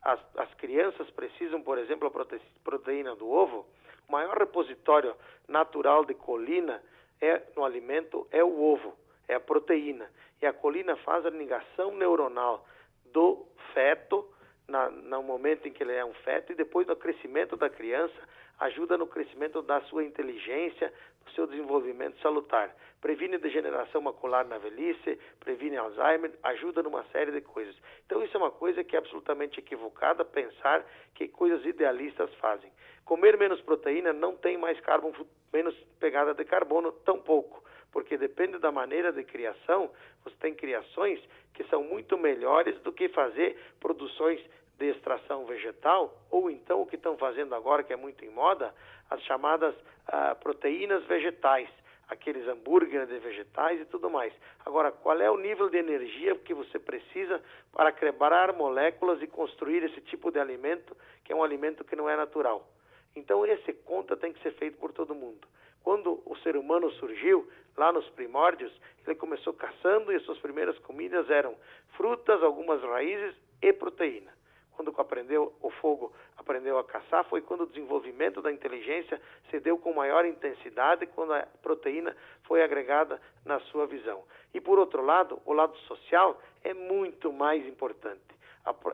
as, as crianças precisam, por exemplo, a proteína do ovo, o maior repositório natural de colina é no alimento é o ovo, é a proteína. E a colina faz a ligação neuronal do feto na, no momento em que ele é um feto e depois no crescimento da criança ajuda no crescimento da sua inteligência, do seu desenvolvimento salutar. Previne degeneração macular na velhice, previne Alzheimer, ajuda numa série de coisas. Então isso é uma coisa que é absolutamente equivocada pensar que coisas idealistas fazem. Comer menos proteína não tem mais carbono, menos pegada de carbono, tampouco porque depende da maneira de criação, você tem criações que são muito melhores do que fazer produções de extração vegetal, ou então o que estão fazendo agora, que é muito em moda, as chamadas ah, proteínas vegetais, aqueles hambúrgueres de vegetais e tudo mais. Agora, qual é o nível de energia que você precisa para quebrar moléculas e construir esse tipo de alimento, que é um alimento que não é natural? Então, esse conta tem que ser feito por todo mundo. Quando o ser humano surgiu, lá nos primórdios, ele começou caçando e as suas primeiras comidas eram frutas, algumas raízes e proteína quando aprendeu o fogo, aprendeu a caçar, foi quando o desenvolvimento da inteligência se deu com maior intensidade, quando a proteína foi agregada na sua visão. E por outro lado, o lado social é muito mais importante.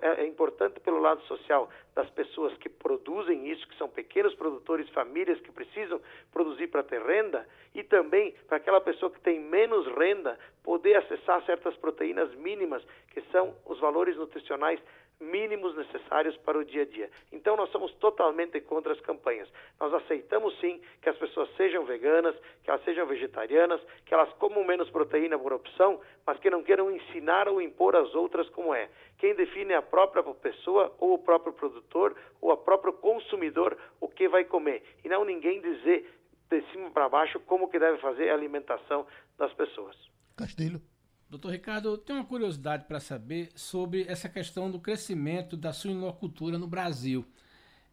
É, é importante pelo lado social das pessoas que produzem isso, que são pequenos produtores, famílias que precisam produzir para ter renda, e também para aquela pessoa que tem menos renda poder acessar certas proteínas mínimas, que são os valores nutricionais mínimos necessários para o dia a dia. Então nós somos totalmente contra as campanhas. Nós aceitamos sim que as pessoas sejam veganas, que elas sejam vegetarianas, que elas comam menos proteína por opção, mas que não queiram ensinar ou impor às outras como é. Quem define é a própria pessoa ou o próprio produtor ou o próprio consumidor o que vai comer e não ninguém dizer de cima para baixo como que deve fazer a alimentação das pessoas. Castilho. Doutor Ricardo, eu tenho uma curiosidade para saber sobre essa questão do crescimento da suinocultura no Brasil.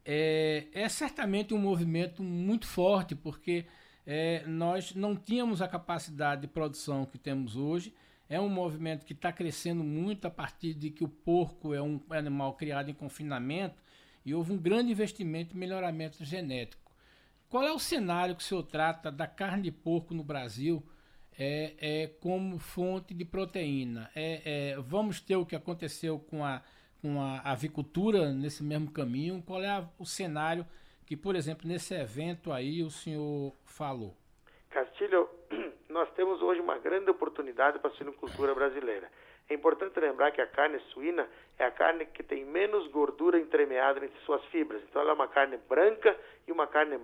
É, é certamente um movimento muito forte, porque é, nós não tínhamos a capacidade de produção que temos hoje. É um movimento que está crescendo muito a partir de que o porco é um animal criado em confinamento e houve um grande investimento em melhoramento genético. Qual é o cenário que o senhor trata da carne de porco no Brasil? É, é como fonte de proteína. É, é, vamos ter o que aconteceu com a, com a avicultura nesse mesmo caminho? Qual é a, o cenário que, por exemplo, nesse evento aí o senhor falou? Castilho, nós temos hoje uma grande oportunidade para a suinocultura brasileira. É importante lembrar que a carne suína é a carne que tem menos gordura entremeada entre suas fibras. Então, ela é uma carne branca e uma carne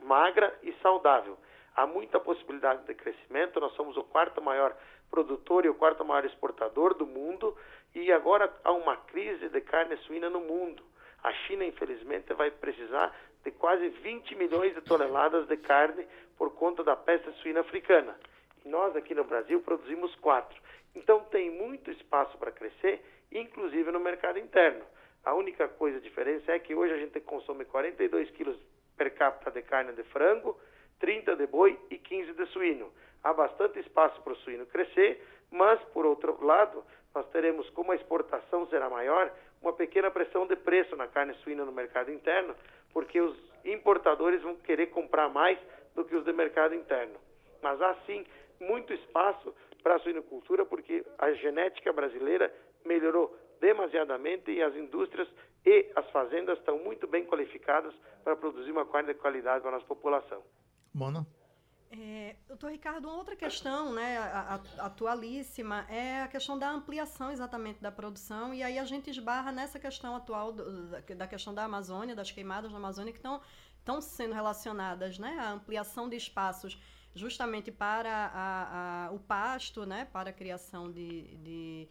magra e saudável há muita possibilidade de crescimento. Nós somos o quarto maior produtor e o quarto maior exportador do mundo, e agora há uma crise de carne suína no mundo. A China, infelizmente, vai precisar de quase 20 milhões de toneladas de carne por conta da peste suína africana. E nós aqui no Brasil produzimos quatro. Então tem muito espaço para crescer, inclusive no mercado interno. A única coisa a diferença é que hoje a gente consome 42 quilos per capita de carne de frango, 30 de boi e 15 de suíno. Há bastante espaço para o suíno crescer, mas, por outro lado, nós teremos, como a exportação será maior, uma pequena pressão de preço na carne suína no mercado interno, porque os importadores vão querer comprar mais do que os de mercado interno. Mas há sim muito espaço para a suinocultura, porque a genética brasileira melhorou demasiadamente e as indústrias e as fazendas estão muito bem qualificadas para produzir uma carne de qualidade para a nossa população. Mona? É, doutor Ricardo, uma outra questão, né, atualíssima, é a questão da ampliação exatamente da produção, e aí a gente esbarra nessa questão atual do, da, questão da Amazônia, das queimadas na Amazônia, que estão sendo relacionadas né, à ampliação de espaços justamente para a, a, o pasto, né, para a criação de, de,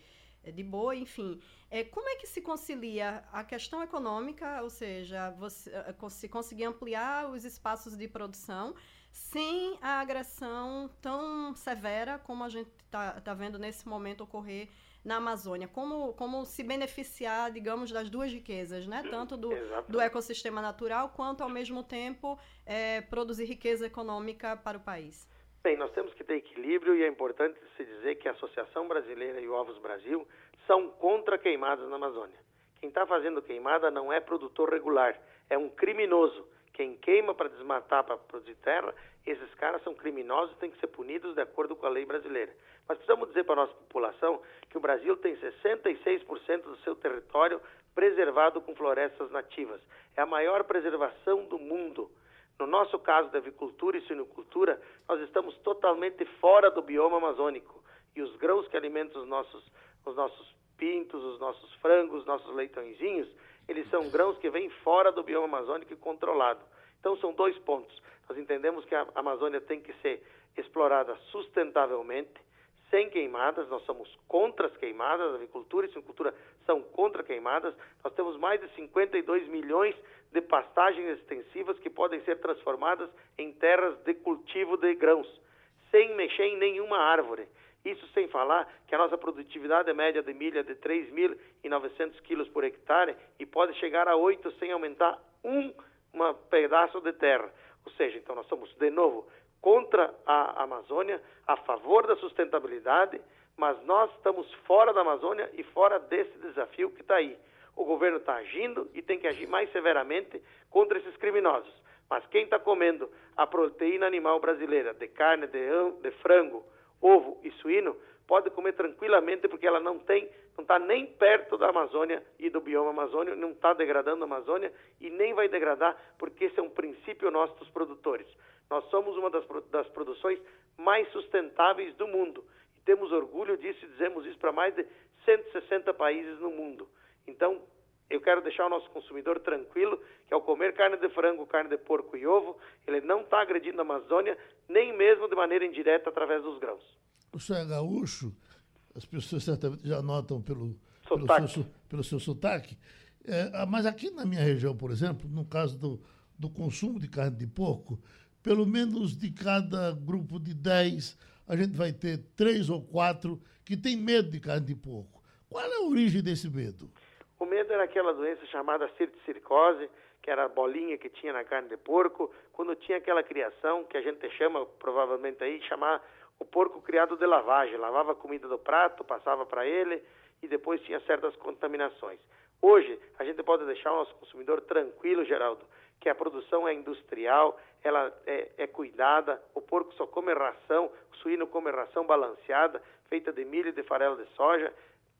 de boi, enfim. É, como é que se concilia a questão econômica, ou seja, você, se conseguir ampliar os espaços de produção, sem a agressão tão severa como a gente está tá vendo nesse momento ocorrer na Amazônia. Como, como se beneficiar, digamos, das duas riquezas, né? tanto do, do ecossistema natural quanto, ao mesmo tempo, é, produzir riqueza econômica para o país. Bem, nós temos que ter equilíbrio e é importante se dizer que a Associação Brasileira e Ovos Brasil são contra queimadas na Amazônia. Quem está fazendo queimada não é produtor regular, é um criminoso quem queima para desmatar, para produzir terra, esses caras são criminosos e têm que ser punidos de acordo com a lei brasileira. Mas precisamos dizer para a nossa população que o Brasil tem 66% do seu território preservado com florestas nativas. É a maior preservação do mundo. No nosso caso da avicultura e suinocultura, nós estamos totalmente fora do bioma amazônico. E os grãos que alimentam os nossos, os nossos pintos, os nossos frangos, os nossos leitõezinhos, eles são grãos que vêm fora do bioma amazônico e controlado. Então são dois pontos. Nós entendemos que a Amazônia tem que ser explorada sustentavelmente, sem queimadas. Nós somos contra as queimadas, a avicultura e a silvicultura são contra queimadas. Nós temos mais de 52 milhões de pastagens extensivas que podem ser transformadas em terras de cultivo de grãos, sem mexer em nenhuma árvore. Isso sem falar que a nossa produtividade média de milha é de 3.900 quilos por hectare e pode chegar a 8 sem aumentar um pedaço de terra. Ou seja, então nós somos, de novo, contra a Amazônia, a favor da sustentabilidade, mas nós estamos fora da Amazônia e fora desse desafio que está aí. O governo está agindo e tem que agir mais severamente contra esses criminosos. Mas quem está comendo a proteína animal brasileira, de carne, de, de frango, ovo e suíno, pode comer tranquilamente porque ela não tem, não está nem perto da Amazônia e do bioma amazônico, não está degradando a Amazônia e nem vai degradar porque esse é um princípio nosso dos produtores. Nós somos uma das, das produções mais sustentáveis do mundo e temos orgulho disso e dizemos isso para mais de 160 países no mundo. Então, eu quero deixar o nosso consumidor tranquilo que ao comer carne de frango, carne de porco e ovo, ele não está agredindo a Amazônia, nem mesmo de maneira indireta através dos grãos. O senhor é gaúcho, as pessoas certamente já notam pelo, pelo, seu, pelo seu sotaque, é, mas aqui na minha região, por exemplo, no caso do, do consumo de carne de porco, pelo menos de cada grupo de 10, a gente vai ter três ou quatro que tem medo de carne de porco. Qual é a origem desse medo? O medo era aquela doença chamada cirticose, que era a bolinha que tinha na carne de porco, quando tinha aquela criação que a gente chama, provavelmente aí, chamar o porco criado de lavagem. Lavava a comida do prato, passava para ele e depois tinha certas contaminações. Hoje, a gente pode deixar o nosso consumidor tranquilo, Geraldo, que a produção é industrial, ela é, é, cuidada, o porco só come ração, o suíno come ração balanceada, feita de milho e de farelo de soja,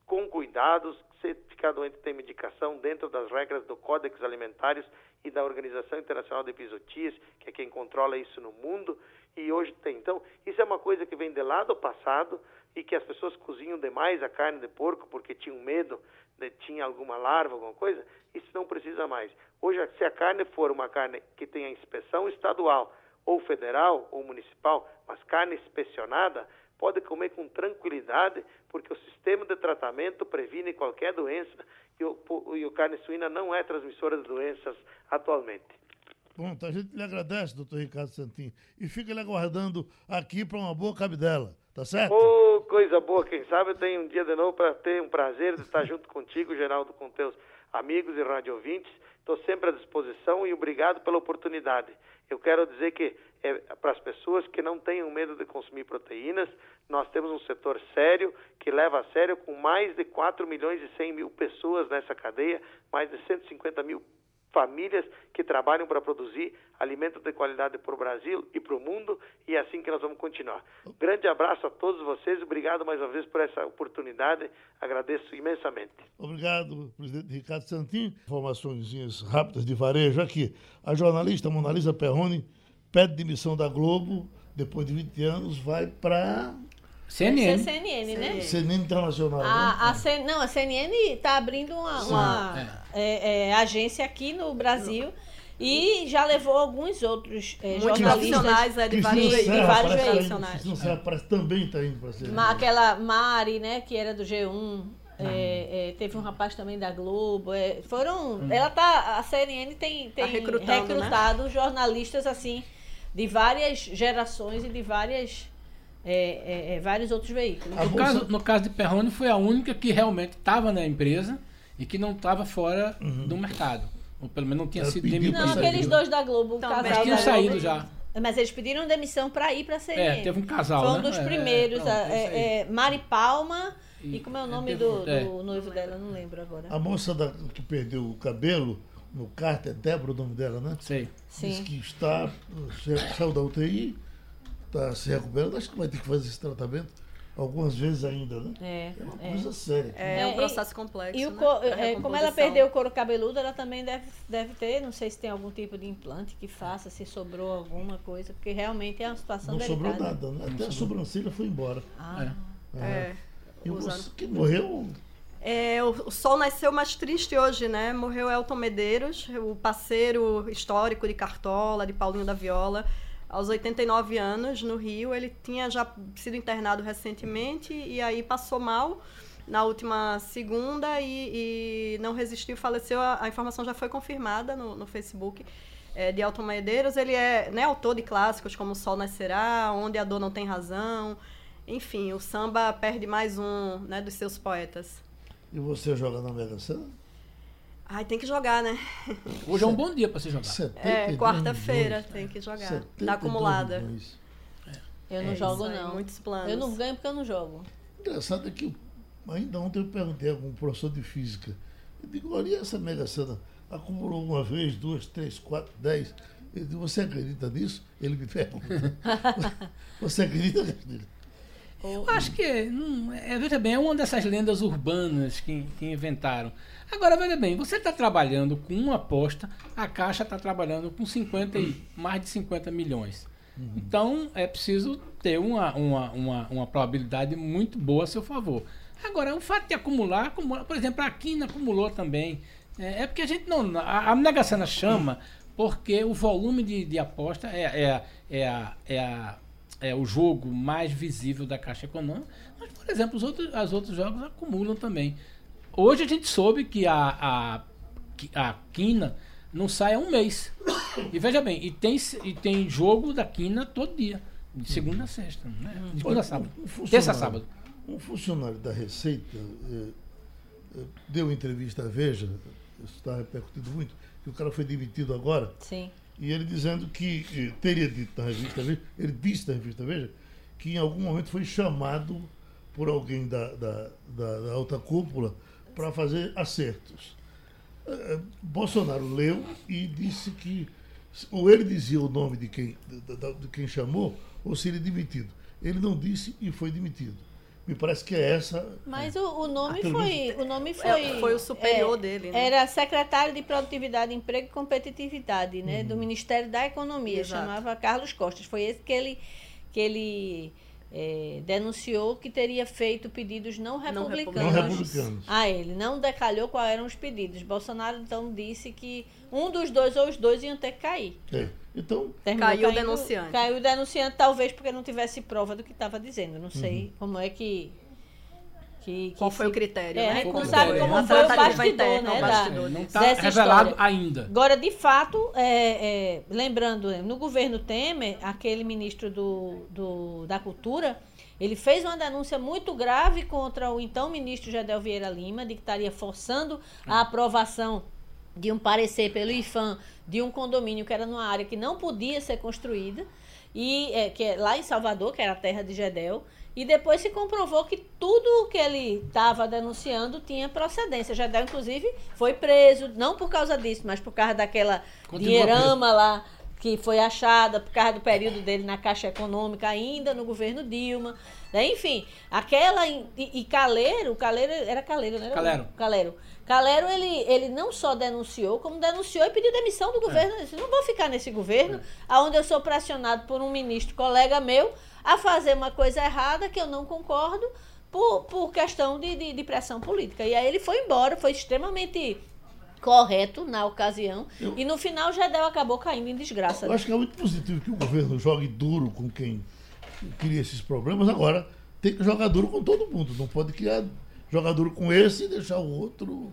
com cuidados, se ficar doente tem medicação dentro das regras do Códex Alimentares e da Organização Internacional de Episotias, que é quem controla isso no mundo, e hoje tem. Então, isso é uma coisa que vem de lá do passado e que as pessoas cozinham demais a carne de porco porque tinham medo de tinha alguma larva, alguma coisa, isso não precisa mais. Hoje, se a carne for uma carne que tenha inspeção estadual, ou federal, ou municipal, mas carne inspecionada, pode comer com tranquilidade, porque o sistema de tratamento previne qualquer doença e o, e o carne suína não é transmissora de doenças atualmente. Pronto, a gente lhe agradece, doutor Ricardo Santinho, e fica lhe aguardando aqui para uma boa cabidela, tá certo? Oh, coisa boa, quem sabe eu tenho um dia de novo para ter um prazer de estar junto contigo, Geraldo, com teus amigos e rádio ouvintes. Estou sempre à disposição e obrigado pela oportunidade. Eu quero dizer que é, para as pessoas que não tenham medo de consumir proteínas, nós temos um setor sério que leva a sério com mais de 4 milhões e 100 mil pessoas nessa cadeia, mais de 150 mil famílias que trabalham para produzir alimentos de qualidade para o Brasil e para o mundo, e é assim que nós vamos continuar. Grande abraço a todos vocês, obrigado mais uma vez por essa oportunidade, agradeço imensamente. Obrigado, presidente Ricardo Santin. Informações rápidas de varejo aqui. A jornalista Monalisa Perrone pede demissão da Globo, depois de 20 anos, vai para CNN. CNN, né? CNN Internacional. A, né? a não, a CNN está abrindo uma, uma é. É, é, agência aqui no Brasil. E já levou alguns outros é, jornalistas é, de vários, de vários veículos. Cristina parece também está indo para CNN. Aquela Mari, né, que era do G1. É, é, teve um rapaz também da Globo. É, foram. Hum. Ela tá. A CNN tem, tem tá recrutado né? jornalistas assim de várias gerações e de várias é, é, é, vários outros veículos. No, caso, no caso de Perrone, foi a única que realmente estava na empresa e que não estava fora uhum. do mercado. Ou pelo menos não tinha sido demitido. Não, aqueles dois da Globo, o casal Mas tinham saído já. Mas eles pediram demissão para ir para a CNN. É, teve um casal, Foi um né? dos é, primeiros. É, é, Mari Palma e, e como é o nome do, do, noivo dela? Não lembro agora. A moça da, que perdeu o cabelo no cárter, Débora o nome dela, né? Sei. Sim. Diz que está, saiu da UTI está se recuperando, acho que vai ter que fazer esse tratamento algumas vezes ainda, né? É, é uma coisa séria. É, é, um processo complexo. E o né? é, como ela perdeu o couro cabeludo, ela também deve, deve ter, não sei se tem algum tipo de implante que faça, se sobrou alguma coisa, porque realmente é uma situação não delicada. Não sobrou nada, né? Até a sobrancelha foi embora. Ah. É. é. E você que morreu. É, o, o, sol nasceu mais triste hoje, né? Morreu Elton Medeiros, o parceiro histórico de Cartola, de Paulinho da Viola aos 89 anos no Rio. Ele tinha já sido internado recentemente e aí passou mal na última segunda e, e não resistiu, faleceu. A, a, informação já foi confirmada no, no Facebook é, de Alton Medeiros. Ele é né, autor de clássicos como O Sol Nascerá, Onde a Dor Não Tem Razão. Enfim, o samba perde mais um né, dos seus poetas. E você joga na Mega Sena? Ai, tem que jogar, né? Hoje é um bom dia para você jogar. É, quarta-feira tem que jogar. Tá acumulada. Eu não é, jogo, não. Muitos planos. Eu não ganho porque eu não jogo. Engraçado é que ainda ontem eu perguntei a algum professor de física. Eu digo, olha, essa Mega Sena acumulou uma vez, duas, três, quatro, dez. Ele disse, você acredita nisso? Ele me pergunta. você acredita, Castilho? Eu acho que, não, é, veja bem, é uma dessas lendas urbanas que, que inventaram. Agora, veja bem, você está trabalhando com uma aposta, a Caixa está trabalhando com 50 e, mais de 50 milhões. Uhum. Então, é preciso ter uma, uma, uma, uma, probabilidade muito boa a seu favor. Agora, o fato de acumular, acumula, por exemplo, a Quina acumulou também. É, é, porque a gente não. A, a Mega Sena chama porque o volume de, de aposta é, é, é, a, é a é o jogo mais visível da Caixa Econômica, mas, por exemplo, os outros, os outros jogos acumulam também. Hoje a gente soube que a, a, a Quina não sai há um mês. E veja bem, e tem, e tem jogo da Quina todo dia, de segunda a sexta, né? De segunda a sábado. Um terça a sábado. Um funcionário da Receita eh, eh, deu entrevista à Veja, isso está repercutindo muito, que o cara foi demitido agora. Sim e ele dizendo que eh, teria dito na revista Veja, ele disse na revista Veja, que em algum momento foi chamado por alguém da, da, da, da alta cúpula para fazer acertos. Eh, Bolsonaro leu e disse que ou ele dizia o nome de quem, de, de quem chamou, ou seria demitido. Ele não disse e foi demitido. Me parece que é essa. Mas o, o nome foi. O nome foi. É, foi o superior é, dele. Né? Era secretário de Produtividade, Emprego e Competitividade, né? Uhum. Do Ministério da Economia. Exato. Chamava Carlos Costas. Foi esse que ele, que ele é, denunciou que teria feito pedidos não republicanos, não republicanos a ele. Não decalhou quais eram os pedidos. Bolsonaro então disse que um dos dois ou os dois iam ter que cair. É. Então, Terminou caiu o denunciante. Caiu o denunciante, talvez porque não tivesse prova do que estava dizendo. Não sei uhum. como é que que, que Qual foi o critério? É, né? Não sabe como foi o bastidor, né? Da, não está revelado história. ainda. Agora, de fato, é, é, lembrando, no governo Temer, aquele ministro do, do, da Cultura, ele fez uma denúncia muito grave contra o então ministro Gedel Vieira Lima, de que estaria forçando a aprovação de um parecer pelo IFAM de um condomínio que era numa área que não podia ser construída, e é, que é lá em Salvador, que era a terra de Gedel. E depois se comprovou que tudo o que ele estava denunciando tinha procedência. Jadel, inclusive, foi preso, não por causa disso, mas por causa daquela dinheirama lá que foi achada por causa do período dele na Caixa Econômica, ainda no governo Dilma. Né? Enfim, aquela. E, e Caleiro, Caleiro era Caleiro, né? Calero. Calero. Calero, ele, ele não só denunciou, como denunciou e pediu demissão do governo. É. Disse, não vou ficar nesse governo, é. onde eu sou pressionado por um ministro, colega meu, a fazer uma coisa errada que eu não concordo por, por questão de, de, de pressão política. E aí ele foi embora, foi extremamente correto na ocasião. Eu, e no final, Gedel acabou caindo em desgraça. Eu acho que é muito positivo que o governo jogue duro com quem cria esses programas. Agora, tem que jogar duro com todo mundo. Não pode criar jogar duro com esse e deixar o outro.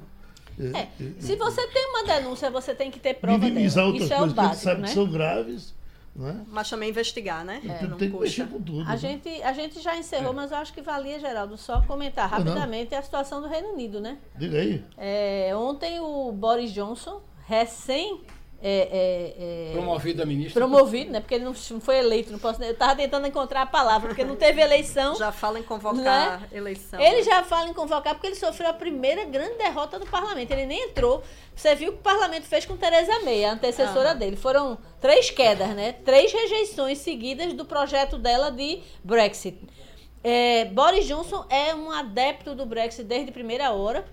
É, é, é, se você tem uma denúncia, você tem que ter prova minimizar dela. outras Isso coisas é o básico, que sabe né? que são graves né? Mas também investigar, né? É, tem, tem que mexer com tudo. A, né? gente, a gente já encerrou, é. mas eu acho que valia, Geraldo, só comentar rapidamente a situação do Reino Unido, né? Diga aí. É, ontem o Boris Johnson, recém é, é, é, promovido a ministra. Promovido, né? Porque ele não foi eleito. Não posso, eu estava tentando encontrar a palavra, porque não teve eleição. Já fala em convocar né? eleição. Ele né? já fala em convocar porque ele sofreu a primeira grande derrota do parlamento. Ele nem entrou. Você viu o que o parlamento fez com Tereza May, a antecessora ah. dele. Foram três quedas, né? Três rejeições seguidas do projeto dela de Brexit. É, Boris Johnson é um adepto do Brexit desde a primeira hora.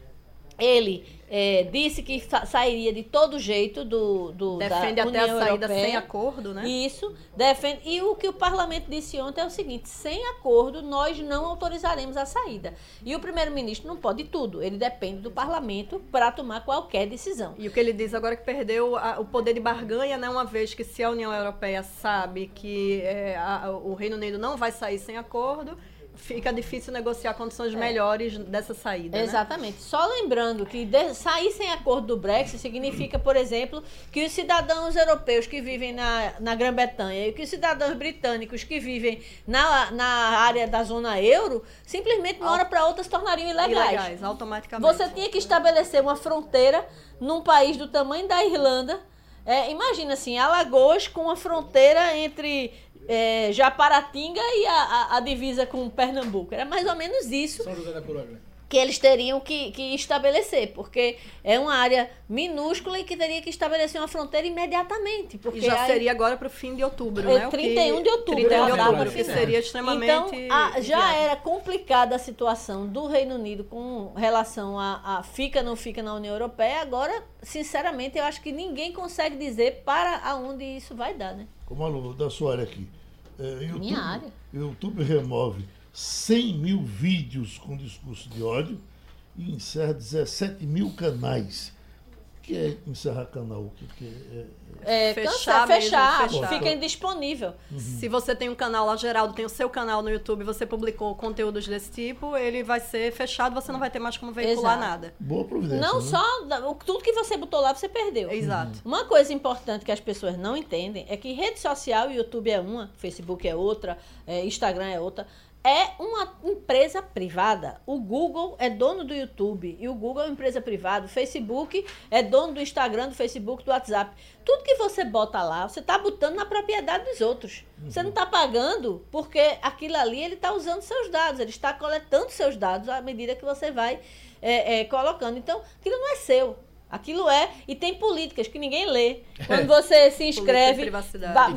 Ele é, disse que sairia de todo jeito do, do defende da até União a saída Europeia. sem acordo, né? Isso defende e o que o Parlamento disse ontem é o seguinte: sem acordo nós não autorizaremos a saída. E o primeiro-ministro não pode tudo. Ele depende do Parlamento para tomar qualquer decisão. E o que ele diz agora é que perdeu a, o poder de barganha, né? Uma vez que se a União Europeia sabe que é, a, o Reino Unido não vai sair sem acordo fica difícil negociar condições é. melhores dessa saída. Né? Exatamente. Né? Só lembrando que sair sem acordo do Brexit significa, por exemplo, que os cidadãos europeus que vivem na, na Grã-Bretanha e que os cidadãos britânicos que vivem na, na área da zona euro, simplesmente de uma hora para outra se tornariam ilegais. Ilegais, automaticamente. Você tinha que estabelecer uma fronteira num país do tamanho da Irlanda. É, imagina assim, Alagoas com a fronteira entre é, Japaratinga e a, a, a, divisa com Pernambuco. Era mais ou menos isso. São José da Que eles teriam que, que estabelecer, porque é uma área minúscula e que teria que estabelecer uma fronteira imediatamente. Porque e já aí, seria agora para o fim de outubro, é, né? 31 que, de outubro. 31 de outubro, que seria extremamente. Então, a, já era complicada a situação do Reino Unido com relação a, a fica ou não fica na União Europeia. Agora, sinceramente, eu acho que ninguém consegue dizer para aonde isso vai dar, né? Aluno da sua área aqui, é, YouTube, Minha área. YouTube remove 100 mil vídeos com discurso de ódio e encerra 17 mil canais que é encerrar canal? que, que é, é, é fechar, fechar, fechar, fica indisponível. Uhum. Se você tem um canal lá, Geraldo tem o seu canal no YouTube, você publicou conteúdos desse tipo, ele vai ser fechado, você não vai ter mais como veicular Exato. nada. Boa providência. Não né? só tudo que você botou lá você perdeu. Exato. Uhum. Uma coisa importante que as pessoas não entendem é que rede social, YouTube é uma, Facebook é outra, é, Instagram é outra é uma empresa privada. O Google é dono do YouTube e o Google é uma empresa privada. O Facebook é dono do Instagram, do Facebook, do WhatsApp. Tudo que você bota lá, você está botando na propriedade dos outros. Uhum. Você não está pagando porque aquilo ali ele está usando seus dados, ele está coletando seus dados à medida que você vai é, é, colocando. Então, aquilo não é seu. Aquilo é, e tem políticas que ninguém lê. Quando você se inscreve,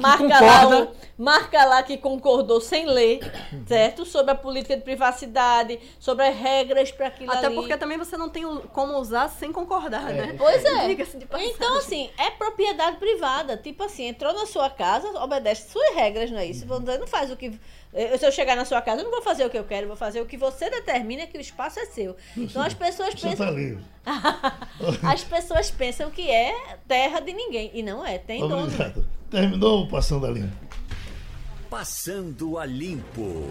marca lá, o, marca lá que concordou sem ler, certo? Sobre a política de privacidade, sobre as regras para aquilo Até ali. porque também você não tem como usar sem concordar, é. né? Pois é. Então, assim, é propriedade privada. Tipo assim, entrou na sua casa, obedece suas regras, não é isso? Você não faz o que Eu, se eu chegar na sua casa, eu não vou fazer o que eu quero, eu vou fazer o que você determina que o espaço é seu. Então as pessoas Você pensam. está livre. as pessoas pensam que é terra de ninguém. E não é, tem dono. Terminou o Passando a Limpo. Passando a Limpo.